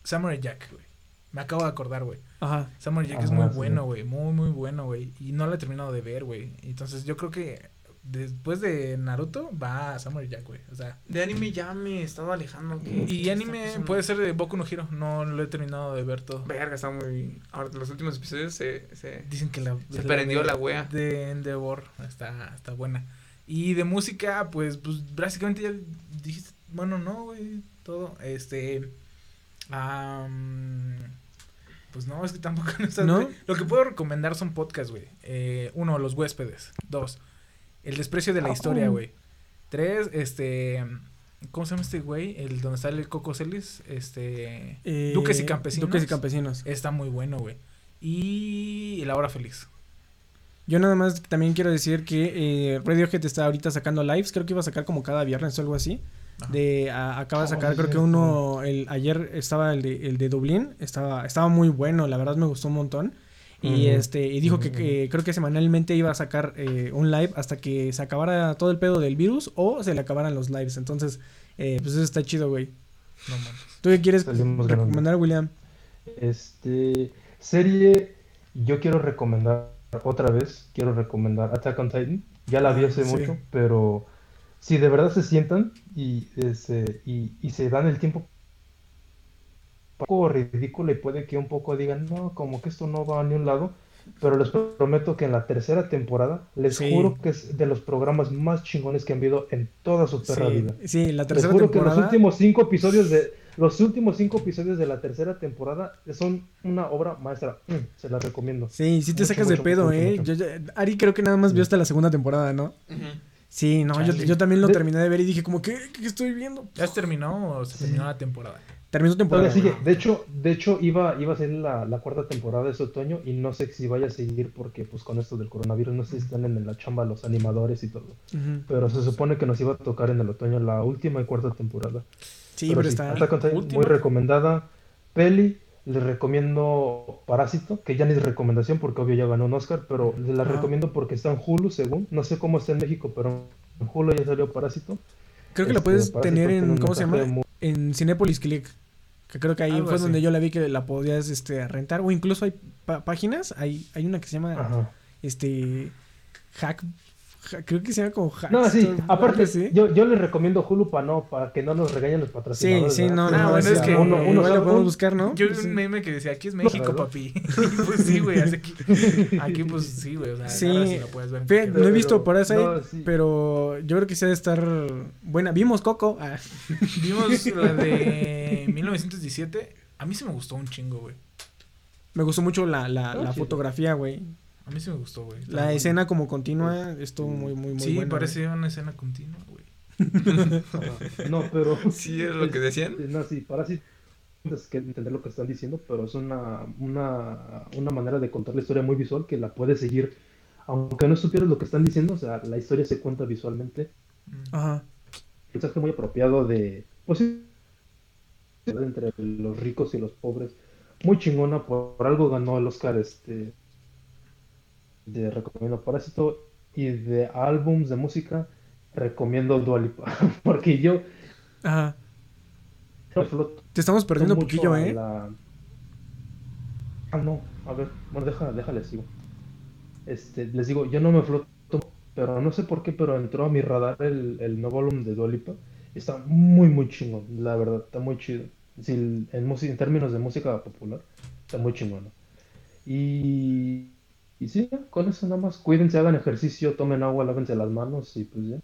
Samurai Jack, güey. Me acabo de acordar, güey. Ajá. Samurai Jack es Ah, muy sí. bueno, güey, muy muy bueno, güey, y no la he terminado de ver, güey. Entonces yo creo que después de Naruto va a Samurai Jack, güey. O sea, De anime ya me he estado alejando. ¿qué- qué y anime puede ser de Boku no Hero, no lo he terminado de ver todo. Verga, está muy. Ahora, los últimos episodios se. se... Dicen que la Se prendió la wea. de Endeavor está está buena. Y de música, pues pues básicamente ya dijiste, bueno, no, güey, todo este pues no, es que tampoco no está ¿No? Lo que puedo recomendar son podcasts, güey. Eh, uno, Los huéspedes. Dos, El desprecio de la historia, güey. Tres, este ¿Cómo se llama este güey? El donde sale el Coco Celis, este Eh, Duques y Campesinos. Duques y Campesinos. Está muy bueno, güey. Y La Hora Feliz. Yo nada más también quiero decir que eh, Radiohead está ahorita sacando lives, creo que iba a sacar como cada viernes o algo así. Ajá. De, a- acaba de Oh, sacar, creo que uno, el, ayer estaba el de, el de Dublín, estaba, estaba muy bueno, la verdad me gustó un montón. Y este, y dijo que, creo que semanalmente iba a sacar eh, un live hasta que se acabara todo el pedo del virus o se le acabaran los lives. Entonces, eh, pues eso está chido, güey. No mames. ¿Tú qué quieres Salimos ganando. recomendar, William? Este, serie, yo quiero recomendar otra vez, quiero recomendar Attack on Titan. Ya la vi hace sí. mucho, pero si de verdad se sientan y, este, y, y se dan el tiempo poco ridículo y puede que un poco digan, no, como que esto no va a ni un lado, pero les prometo que en la tercera temporada les Sí. juro que es de los programas más chingones que han habido en toda su perra Sí, vida. sí, la Les tercera juro que los temporada. últimos cinco episodios de los últimos cinco episodios de la tercera temporada son una obra maestra. Mm, se la recomiendo. Sí, sí te Mucho, sacas de mucho, pedo, mucho, ¿eh? mucho. Yo ya- Ari creo que nada más vio hasta la segunda temporada, ¿no? Sí, no, yo, yo también lo De- terminé de ver y dije como, ¿qué, qué estoy viendo? ¿Ya se terminó o se terminó la temporada? Terminó temporada. Sigue. De hecho, de hecho iba, iba a ser la, la cuarta temporada de este otoño y no sé si vaya a seguir porque pues con esto del coronavirus no sé si están en la chamba los animadores y todo. Pero se supone que nos iba a tocar en el otoño la última y cuarta temporada. Sí, pero, sí, está... Muy recomendada. Peli, les recomiendo Parásito, que ya ni es recomendación porque obvio ya ganó un Oscar, pero les la recomiendo porque está en Hulu, según. No sé cómo está en México, pero en Hulu ya salió Parásito. Creo que la puedes tener en, ¿cómo se llama? En Cinepolis Click. Que creo que ahí Algo fue así. donde yo la vi que la podías este, rentar. O incluso hay páginas. Hay, hay una que se llama Ajá. este Hack Creo que se llama como Hackstore. No, sí, aparte, así. yo, yo les recomiendo Hulu para no, para que no nos regañen los Sí, patrocinadores. sí, ¿verdad? no, Ah, no, bueno, es que uno, uno lo podemos buscar, ¿no? Yo vi Sí. un meme que decía, aquí es México, papi. [LAUGHS] pues sí, güey, así aquí, [LAUGHS] aquí pues sí, güey, o sea, Sí. ahora sí lo puedes ver. Fe- no he visto no, sí. pero yo creo que sí ha de estar buena. Vimos Coco. Ah, [LAUGHS] Vimos la de 1917, a mí sí me gustó un chingo, güey. me gustó mucho la, la, Ah, la sí. fotografía, güey. A mí sí me gustó, güey. La muy- escena como continua estuvo muy, muy, muy Sí, buena. parece una escena continua, güey. [LAUGHS] No, pero. [LAUGHS] Sí, es lo que decían. No, sí, para sí tienes que entender lo que están diciendo, pero es una, una, una manera de contar la historia muy visual que la puedes seguir. Aunque no supieras lo que están diciendo, o sea, la historia se cuenta visualmente. Ajá. mensaje muy apropiado de pues sí, entre los ricos y los pobres muy chingona por, por algo ganó el Oscar este de recomiendo Parásito y de álbums de música recomiendo Dua Lipa [LAUGHS] porque yo Ajá. Te estamos perdiendo un poquillo, ¿eh? la- ah no a ver bueno deja déjale sigo este les digo yo no me floto pero no sé por qué pero entró a mi radar el, el nuevo álbum de Dua Lipa está muy muy chingón la verdad está muy chido Sí, en música en términos de música popular está muy chingón y y sí con eso nada más cuídense hagan ejercicio tomen agua lávense las manos y pues ya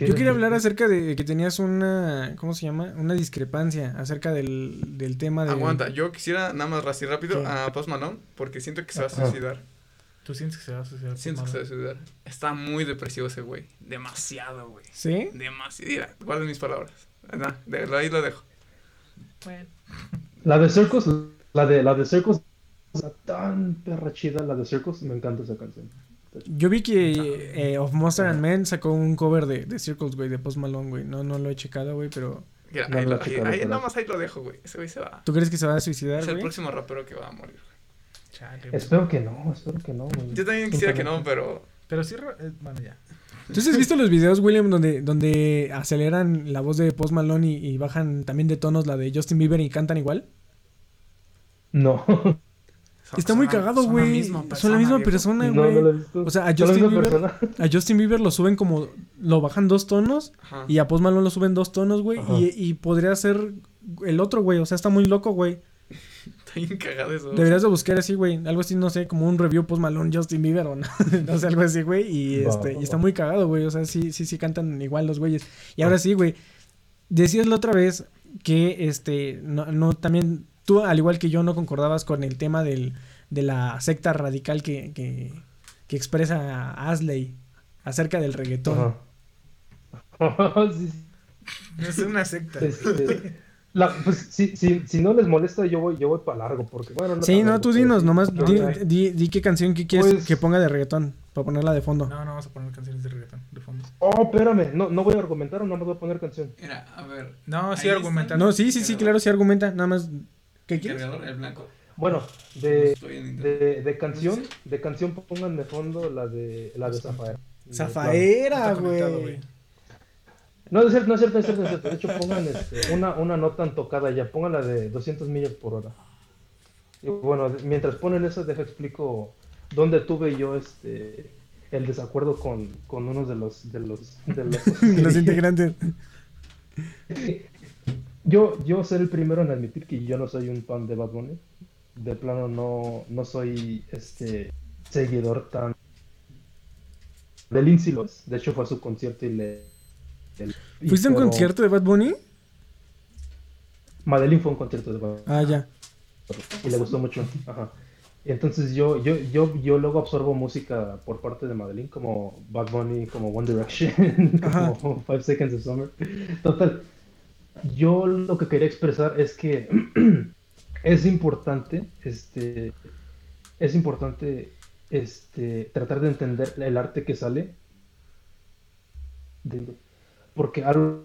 Yo quería hablar acerca de que tenías una, ¿cómo se llama? Una discrepancia acerca del, del tema de... Aguanta, yo quisiera nada más así rápido ¿Qué? a Post Malone porque siento que se va a suicidar. ¿Tú sientes que se va a suicidar? Siento que se va a suicidar. Está muy depresivo ese güey. Demasiado, güey. ¿Sí? Demasiado. Mira, guarden mis palabras. Nah, de- ahí lo dejo. Bueno. La de Circus, la de la de Circus está tan perra chida, la de Circus, me encanta esa canción. Yo vi que eh, Of Monster and Men sacó un cover de, de Circles, güey, de Post Malone, güey. No, no lo he checado, güey, pero... Mira, No ahí, lo lo- he ahí- checado, ahí pero- nada más ahí lo dejo, güey. Ese güey se va. ¿Tú crees que se va a suicidar, Es el próximo rapero que va a morir. Chale, güey. Espero que no, espero que no. güey. Yo también quisiera que no, pero Pero sí, eh, bueno, ya. ¿Tú sí has visto los videos, William, donde, donde aceleran la voz de Post Malone y, y bajan también de tonos la de Justin Bieber y cantan igual? No, [LAUGHS] Está muy cagado, güey. Son la misma persona, güey. no. O sea, a ¿Son la Justin misma Bieber, a Justin Bieber lo suben como, lo bajan dos tonos Ajá. y a Post Malone lo suben dos tonos, güey. Y, y podría ser el otro, güey. O sea, está muy loco, güey. Está bien cagado eso. Deberías de buscar así, güey. Algo así, no sé, como un review Post Malone, Justin Bieber o no. [LAUGHS] no sé, algo así, güey. Y, este, y está muy cagado, güey. O sea, sí, sí, sí cantan igual los güeyes. Y ahora sí, güey. Decías la otra vez que, este, no, no, también, tú, al igual que yo, no concordabas con el tema del, de la secta radical que, que, que expresa Asley acerca del reggaetón. [LAUGHS] Sí, sí. Es una secta. Este, la- pues, si, si, si no les molesta, yo voy, yo voy para largo, porque bueno, no Sí, no, tú dinos, sí. nomás No, di, no, di, di qué canción que quieres Pues- que ponga de reggaetón, para ponerla de fondo. No, no vamos a poner canciones de reggaetón de fondo. Oh, espérame, no, no voy a argumentar o no me voy a poner canción. Mira, a ver. No, sí argumenta. No, sí, sí, sí, claro, sí argumenta, nada más. ¿Qué quieres? Cargador, el blanco. Bueno, No de, de, de canción, de canción pongan de fondo la de la de Zafaera. Zafaera, güey. No, es cierto, no es cierto, es cierto, es cierto. De hecho, pongan este, una, una no tan tocada ya, pongan la de 200 millas por hora. Y bueno, mientras ponen esa, deja explico dónde tuve yo este el desacuerdo con, con uno de los de los de los, [LAUGHS] Los integrantes. [LAUGHS] Yo, yo seré el primero en admitir que yo no soy un fan de Bad Bunny. De plano no, no soy este seguidor tan de Lindsay Lohan. De hecho fue a su concierto y le. y ¿Fuiste a un concierto de Bad Bunny? Madeline fue a un concierto de Bad Bunny Ah, ya. y le gustó mucho. Ajá. Entonces yo, yo, yo, yo luego absorbo música por parte de Madeline, como Bad Bunny, como One Direction, [LAUGHS] Ajá. como Five Seconds of Summer. Total, yo lo que quería expresar es que [CLEARS THROAT] es importante, este, es importante, este, tratar de entender el arte que sale, de- porque algo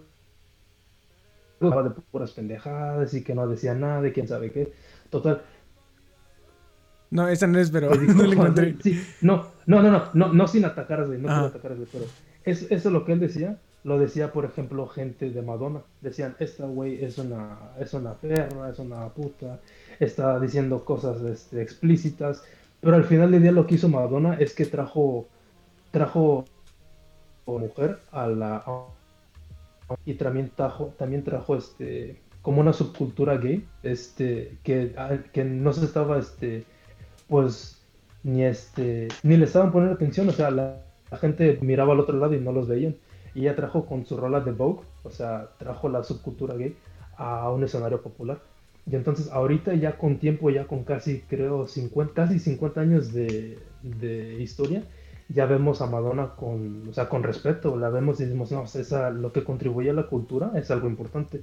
hablaba de puras pendejadas y que no decía nada de quién sabe qué. Total, No, esa no es, pero [LAUGHS] dijo- no la encontré. Sí, no, no, no, no, no, no sin atacar Sly, no Ah. sin atacar pero es, eso es lo que él decía, lo decía, por ejemplo, gente de Madonna. Decían, esta güey es una, es una perra, es una puta, está diciendo cosas este, explícitas, pero al final del día lo que hizo Madonna es que trajo, trajo mujer a la y también trajo también trajo este como una subcultura gay este que, ah, que no se estaba este pues ni este ni le estaban poniendo atención o sea la gente miraba al otro lado y no los veían y ella trajo con su rola de Vogue o sea trajo la subcultura gay a un escenario popular y entonces ahorita ya con tiempo ya con casi creo 50 casi 50 años de, de historia ya vemos a Madonna con, o sea, con respeto, la vemos y decimos, no, esa, lo que contribuye a la cultura es algo importante.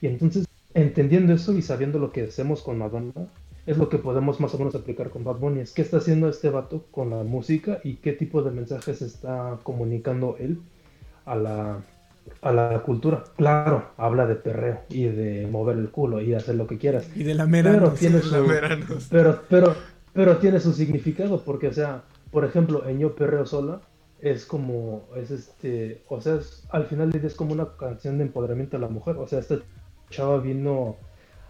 Y entonces, entendiendo eso y sabiendo lo que hacemos con Madonna, es lo que podemos más o menos aplicar con Bad Bunny. Es qué está haciendo este vato con la música y qué tipo de mensajes está comunicando él a la, a la cultura. Claro, habla de perreo y de mover el culo y hacer lo que quieras. Y de la Pero tiene [LAUGHS] su, pero, pero, pero tiene su significado, porque, o sea, por ejemplo, en Yo Perreo Sola es como, es este, o sea, es- al final es como una canción de empoderamiento a la mujer. O sea, esta chava vino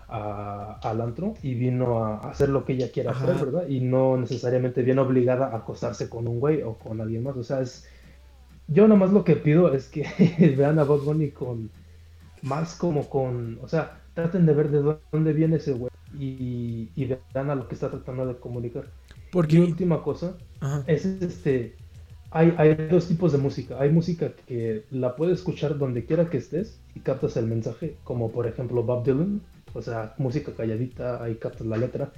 a- al antro y vino a hacer lo que ella quiera Ajá. hacer, ¿verdad? Y no necesariamente viene obligada a acostarse con un güey o con alguien más. O sea, es. Yo nada más lo que pido es que [LAUGHS] vean a Bad Bunny con. Más como con. O sea, traten de ver de dónde viene ese güey y, y vean a lo que está tratando de comunicar. Y Porque. última cosa Ajá. es este. Hay, hay dos tipos de música. Hay música que la puedes escuchar donde quiera que estés y captas el mensaje, como por ejemplo Bob Dylan, o sea, música calladita, ahí captas la letra.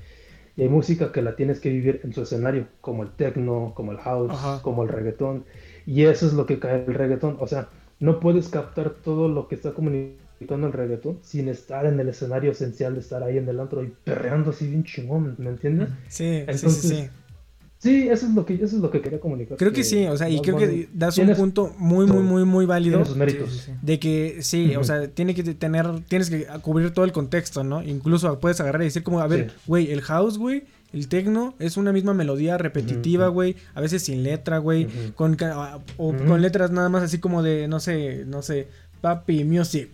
Y hay música que la tienes que vivir en su escenario, como el techno, como el house, Ajá. como el reggaetón. Y eso es lo que cae el reggaetón. O sea, no puedes captar todo lo que está comunicando el reggaetón sin estar en el escenario esencial de estar ahí en el antro y perreando así bien chingón, ¿me entiendes? Sí, sí, sí, sí. Sí, eso es lo que, eso es lo que quería comunicar. Creo que sí, o sea, y creo que das un punto muy, muy, muy, muy válido. tiene sus méritos. Sí, sí, sí. De que sí, o sea, tiene que tener, tienes que cubrir todo el contexto, ¿no? Incluso puedes agarrar y decir como, a ver, Sí. güey, el house, güey, el techno es una misma melodía repetitiva, güey, a veces sin letra, güey, con ca- o Ujú. con letras nada más así como de, no sé, no sé, papi music,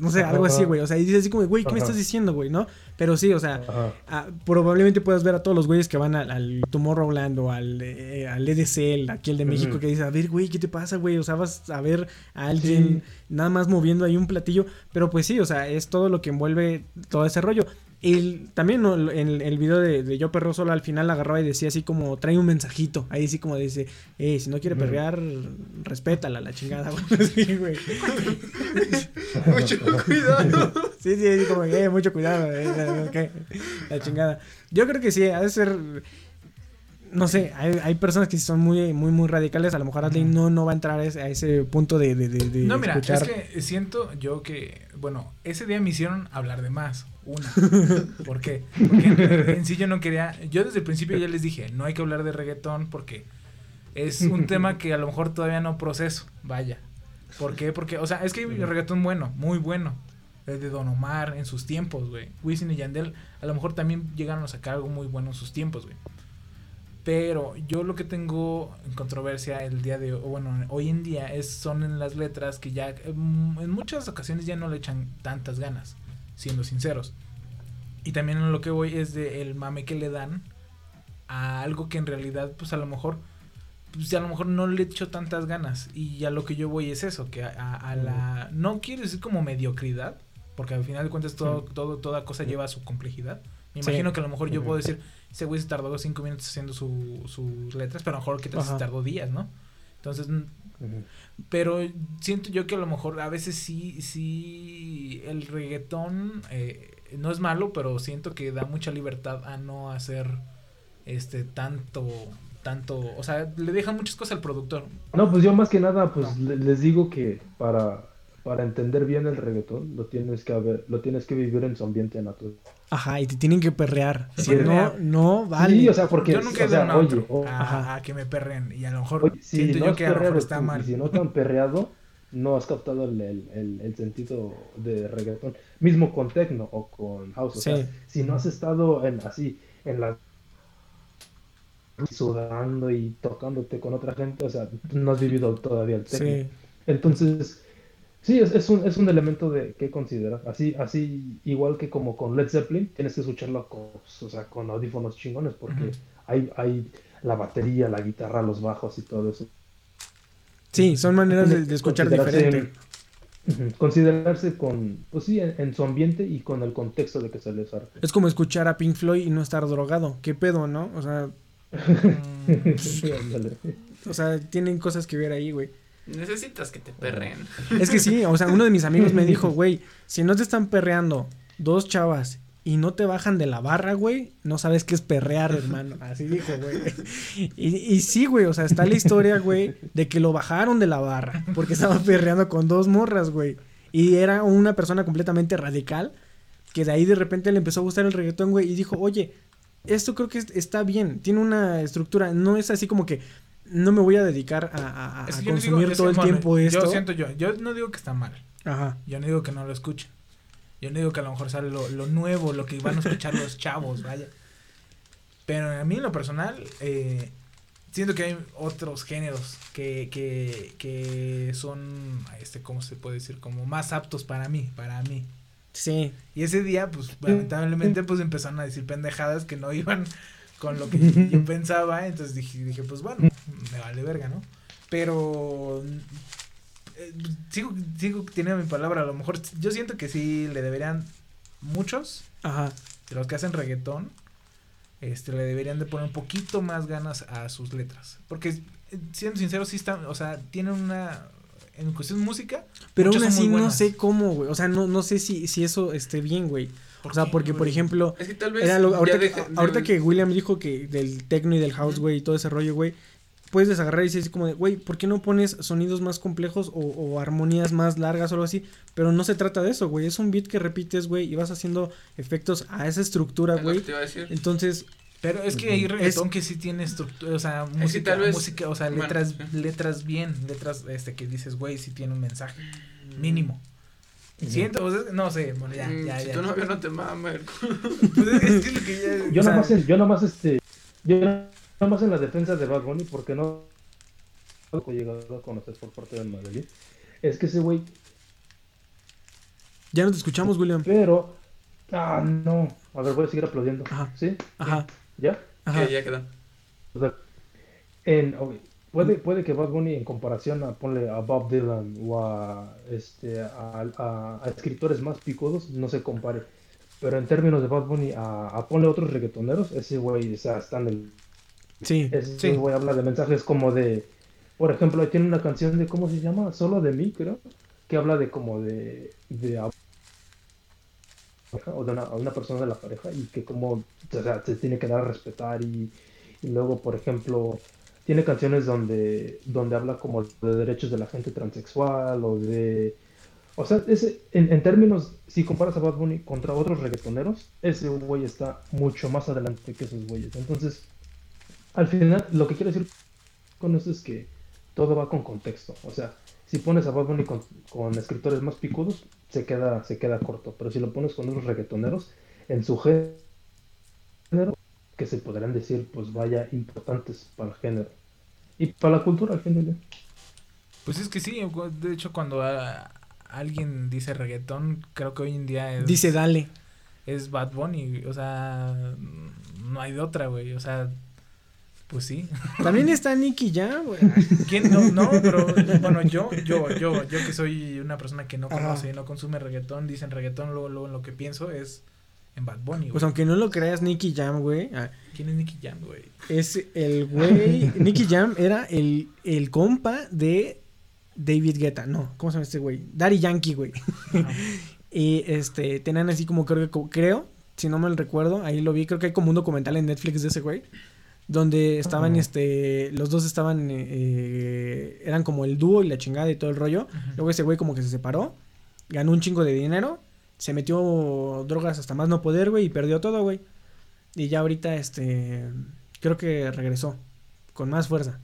no sé, algo así, güey, o sea, y dices así como, güey, ¿qué me estás diciendo, güey, no? Pero sí, o sea. Ah, probablemente puedas ver a todos los güeyes que van al, al Tomorrowland o al, eh, al EDC, el- aquí el de México, que dice, a ver, güey, ¿qué te pasa, güey? O sea, vas a ver a alguien nada más moviendo ahí un platillo. Pero pues sí, o sea, es todo lo que envuelve todo ese rollo. Y también ¿no? en el video de, de Yo Perro Solo al final agarraba y decía así como, trae un mensajito. Ahí sí como dice, eh, si no quiere perrear, respétala la chingada. [LAUGHS] Sí, güey. [LAUGHS] Mucho cuidado. Sí, sí, así como, eh, mucho cuidado, eh, ok, la chingada. Yo creo que sí, ha de ser, no sé, hay, hay personas que son muy, muy, muy radicales, a lo mejor Adley no, no va a entrar a ese, a ese punto de, de, de, de No, mira, escuchar. es que siento yo que, bueno, ese día me hicieron hablar de más. Una. [LAUGHS] ¿Por qué? Porque en, en sí yo no quería. Yo desde el principio ya les dije, no hay que hablar de reggaetón porque es un tema que a lo mejor todavía no proceso. Vaya. ¿Por qué? Porque, o sea, es que hay reggaetón bueno, muy bueno. El de Don Omar en sus tiempos, güey. Wisin y Yandel a lo mejor también llegaron a sacar algo muy bueno en sus tiempos, güey. Pero yo lo que tengo en controversia el día de o bueno, hoy en día es son en las letras que ya mm, en muchas ocasiones ya no le echan tantas ganas, siendo sinceros. Y también en lo que voy es de el mame que le dan a algo que en realidad pues a lo mejor pues a lo mejor no le echo tantas ganas y a lo que yo voy es eso, que a, a- a la no quiero decir como mediocridad, porque al final de cuentas todo, todo toda cosa lleva su complejidad. Me Sí. imagino que a lo mejor yo puedo decir, ese güey se tardó cinco minutos haciendo su, sus letras, pero a lo mejor que tal se tardó días, ¿no? Entonces, pero siento yo que a lo mejor a veces sí, sí, el reggaetón eh, no es malo, pero siento que da mucha libertad a no hacer este tanto, tanto, o sea, le dejan muchas cosas al productor. No, pues yo más que nada, pues le- les digo que para, para entender bien el reggaetón, lo tienes que haber, lo tienes que vivir en su ambiente natural. Ajá, y te tienen que perrear. Si Sí. no, no vale. Sí, o sea, porque, yo nunca he o sea, oye, o- a, Ajá. a que me perren y a lo mejor oye, si siento no yo que a lo mejor está tú, mal. si no te han perreado, no has captado el, el, el- el sentido de reggaetón. Mismo con techno o con house, o Sí. sea, si no has estado en así, en la sudando y tocándote con otra gente, o sea, no has vivido todavía el techno. Sí. Entonces, sí, es, es un, es un elemento de que considerar. Así, así, igual que como con Led Zeppelin, tienes que escucharlo con, o sea, con audífonos chingones, porque hay, hay la batería, la guitarra, los bajos y todo eso. Sí, son maneras de, de escuchar diferente. Ujú, Considerarse con, pues sí, en, en su ambiente y con el contexto de que se les arte. Es como escuchar a Pink Floyd y no estar drogado. ¿Qué pedo, no? O sea, [LAUGHS] Ándale. o sea, tienen cosas que ver ahí, güey. Necesitas que te perren. Es que sí, o sea, uno de mis amigos me dijo, güey, si no te están perreando dos chavas y no te bajan de la barra, güey, no sabes qué es perrear, hermano. Así dijo, güey. Y, y sí, güey, o sea, está la historia, güey, de que lo bajaron de la barra porque estaba perreando con dos morras, güey. Y era una persona completamente radical que de ahí de repente le empezó a gustar el reggaetón, güey, y dijo, oye, esto creo que es- está bien, tiene una estructura, no es así como que no me voy a dedicar a, a- a Es que yo no digo- consumir todo el bueno, tiempo esto. Yo siento yo, yo no digo que está mal. Ajá. Yo no digo que no lo escuchen. Yo no digo que a lo mejor sale lo, lo nuevo, lo que van a escuchar los chavos, vaya. Pero a mí en lo personal, eh, siento que hay otros géneros que, que, que son, este, ¿cómo se puede decir? Como más aptos para mí, para mí. Sí. Y ese día, pues, lamentablemente, pues empezaron a decir pendejadas que no iban con lo que [LAUGHS] yo pensaba. Entonces dije, dije, pues bueno, me vale verga, ¿no? Pero eh, sigo, sigo teniendo mi palabra. A lo mejor yo siento que sí le deberían muchos Ajá. de los que hacen reggaetón. Este, le deberían de poner un poquito más ganas a sus letras. Porque, siendo sincero, sí están, o sea, tienen una, en cuestión de música, Pero aún así no sé cómo, güey. O sea, no, no sé si, si eso esté bien, güey. O sea, qué, porque, por ejemplo, Es que tal vez. era lo- ahorita, que William dijo que del techno y del house, güey, y todo ese rollo, güey, puedes desagarrar y decir así como de, güey, ¿por qué no pones sonidos más complejos o, o armonías más largas o algo así? Pero no se trata de eso, güey. Es un beat que repites, güey, y vas haciendo efectos a esa estructura, es lo que güey. te iba a decir. Entonces, Pero es que hay reggaetón que sí tiene estructura, o sea, música, tal vez- música, o sea, letras, letras bien, letras, este, que dices, güey, sí tiene un mensaje, Mm. mínimo. Siento, o sea, no sé, bueno, ya, Mm, ya, si ya. tu novio no te mama, el culo. [LAUGHS] Pues es, es que es lo que ya, Yo o sea, nada más, en- yo nada más, este, yo nada más en la defensa de Bad Bunny porque no he llegado a conocer por parte de Madrid. Es que ese güey, ya no te escuchamos, William. pero, ah, no. A ver, voy a seguir aplaudiendo. Ajá. ¿Sí? Ajá. ¿Ya? Ajá. Ya queda. O sea, en, ok, puede, puede que Bad Bunny en comparación a, ponle a Bob Dylan o a, este, a, a- a escritores más picudos no se compare. Pero en términos de Bad Bunny a, a ponle otros reggaetoneros, ese güey o sea, está en el Sí. Ese Sí. güey habla de mensajes como de, por ejemplo, tiene una canción de, ¿cómo se llama? Solo de mí, creo, que habla de como de, de o de una, a una persona de la pareja y que como, o sea, se tiene que dar a respetar y, y luego, por ejemplo, tiene canciones donde, donde habla como de derechos de la gente transexual o de... O sea, ese, en, términos, si comparas a Bad Bunny contra otros reggaetoneros, ese güey está mucho más adelante que esos güeyes. Entonces, al final, lo que quiero decir con esto es que todo va con contexto. O sea, si pones a Bad Bunny con, con escritores más picudos, se queda, se queda corto. Pero si lo pones con otros reggaetoneros, en su género, que se podrán decir, pues vaya, importantes para el género. Y para la cultura, al fin del día. Pues es que sí, de hecho cuando ah, alguien dice reggaetón, creo que hoy en día es, Dice dale. es Bad Bunny, o sea, no hay de otra, güey, o sea, pues sí. [LAUGHS] También está Nicky Jam, güey. ¿Quién? No, no, pero bueno, yo, yo, yo, yo que soy una persona que no Ajá. conoce y no consume reggaetón, dicen reggaetón, luego, luego en lo que pienso es en Bad Bunny, güey. Pues aunque no lo creas, Nicky Jam, güey. ah, ¿Quién es Nicky Jam, güey? Es el güey. [LAUGHS] Nicky Jam era el, el compa de David Guetta. No, ¿cómo se llama este güey? Daddy Yankee, güey. [LAUGHS] y este, tenían así como creo, que- creo, si no mal recuerdo, ahí lo vi, creo que hay como un documental en Netflix de ese güey. Donde estaban, este, los dos estaban, eh, eh, eran como el dúo y la chingada y todo el rollo. Luego ese güey como que se separó, ganó un chingo de dinero, se metió drogas hasta más no poder, güey, y perdió todo, güey. Y ya ahorita, este, creo que regresó con más fuerza.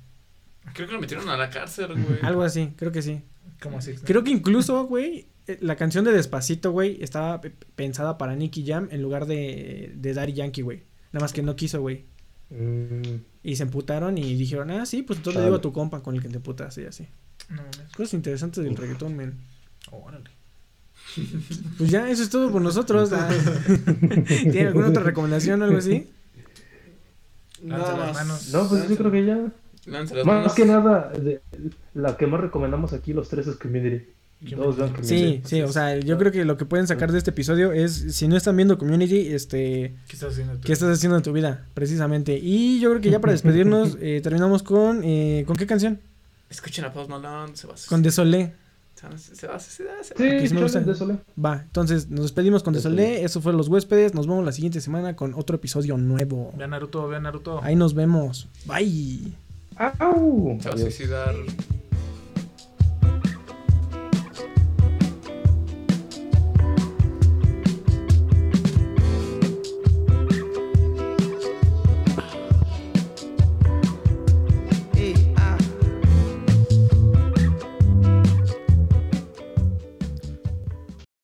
Creo que lo metieron a la cárcel, güey. Algo así, creo que sí. ¿Cómo así? Creo que incluso, güey, eh, la canción de Despacito, güey, estaba pe- pensada para Nicky Jam en lugar de, de Daddy Yankee, güey. Nada más que no quiso, güey. Mm, Y se emputaron y dijeron, ah, sí, pues entonces le digo a tu compa con el que te emputas y así. No mames. Cosas interesantes del reggaetón, men. Órale. Pues ya, eso es todo por nosotros. [LAUGHS] ¿Tiene alguna otra recomendación o algo así? Nada las más. manos. No, pues yo creo que ya. Más manos. que nada, de- la que más recomendamos aquí los tres es Community. Todos vean Community. Sí, sí, o sea, yo creo que lo que pueden sacar de este episodio es, si no están viendo Community, este, ¿Qué estás haciendo? ¿qué estás haciendo en tu vida? Precisamente. Y yo creo que ya para [LAUGHS] despedirnos, eh, terminamos con, eh, ¿con qué canción? Escuchen a Post Malone, se va a Con Desolé. Se va a se va se va Sí, Aquí sí me gusta. chale, de Solé. Va, entonces nos despedimos con Desolé. Eso fue Los Huéspedes. Nos vemos la siguiente semana con otro episodio nuevo. Vean Naruto, vean Naruto. Ahí nos vemos. Bye. ¡Au! Se va a suicidar.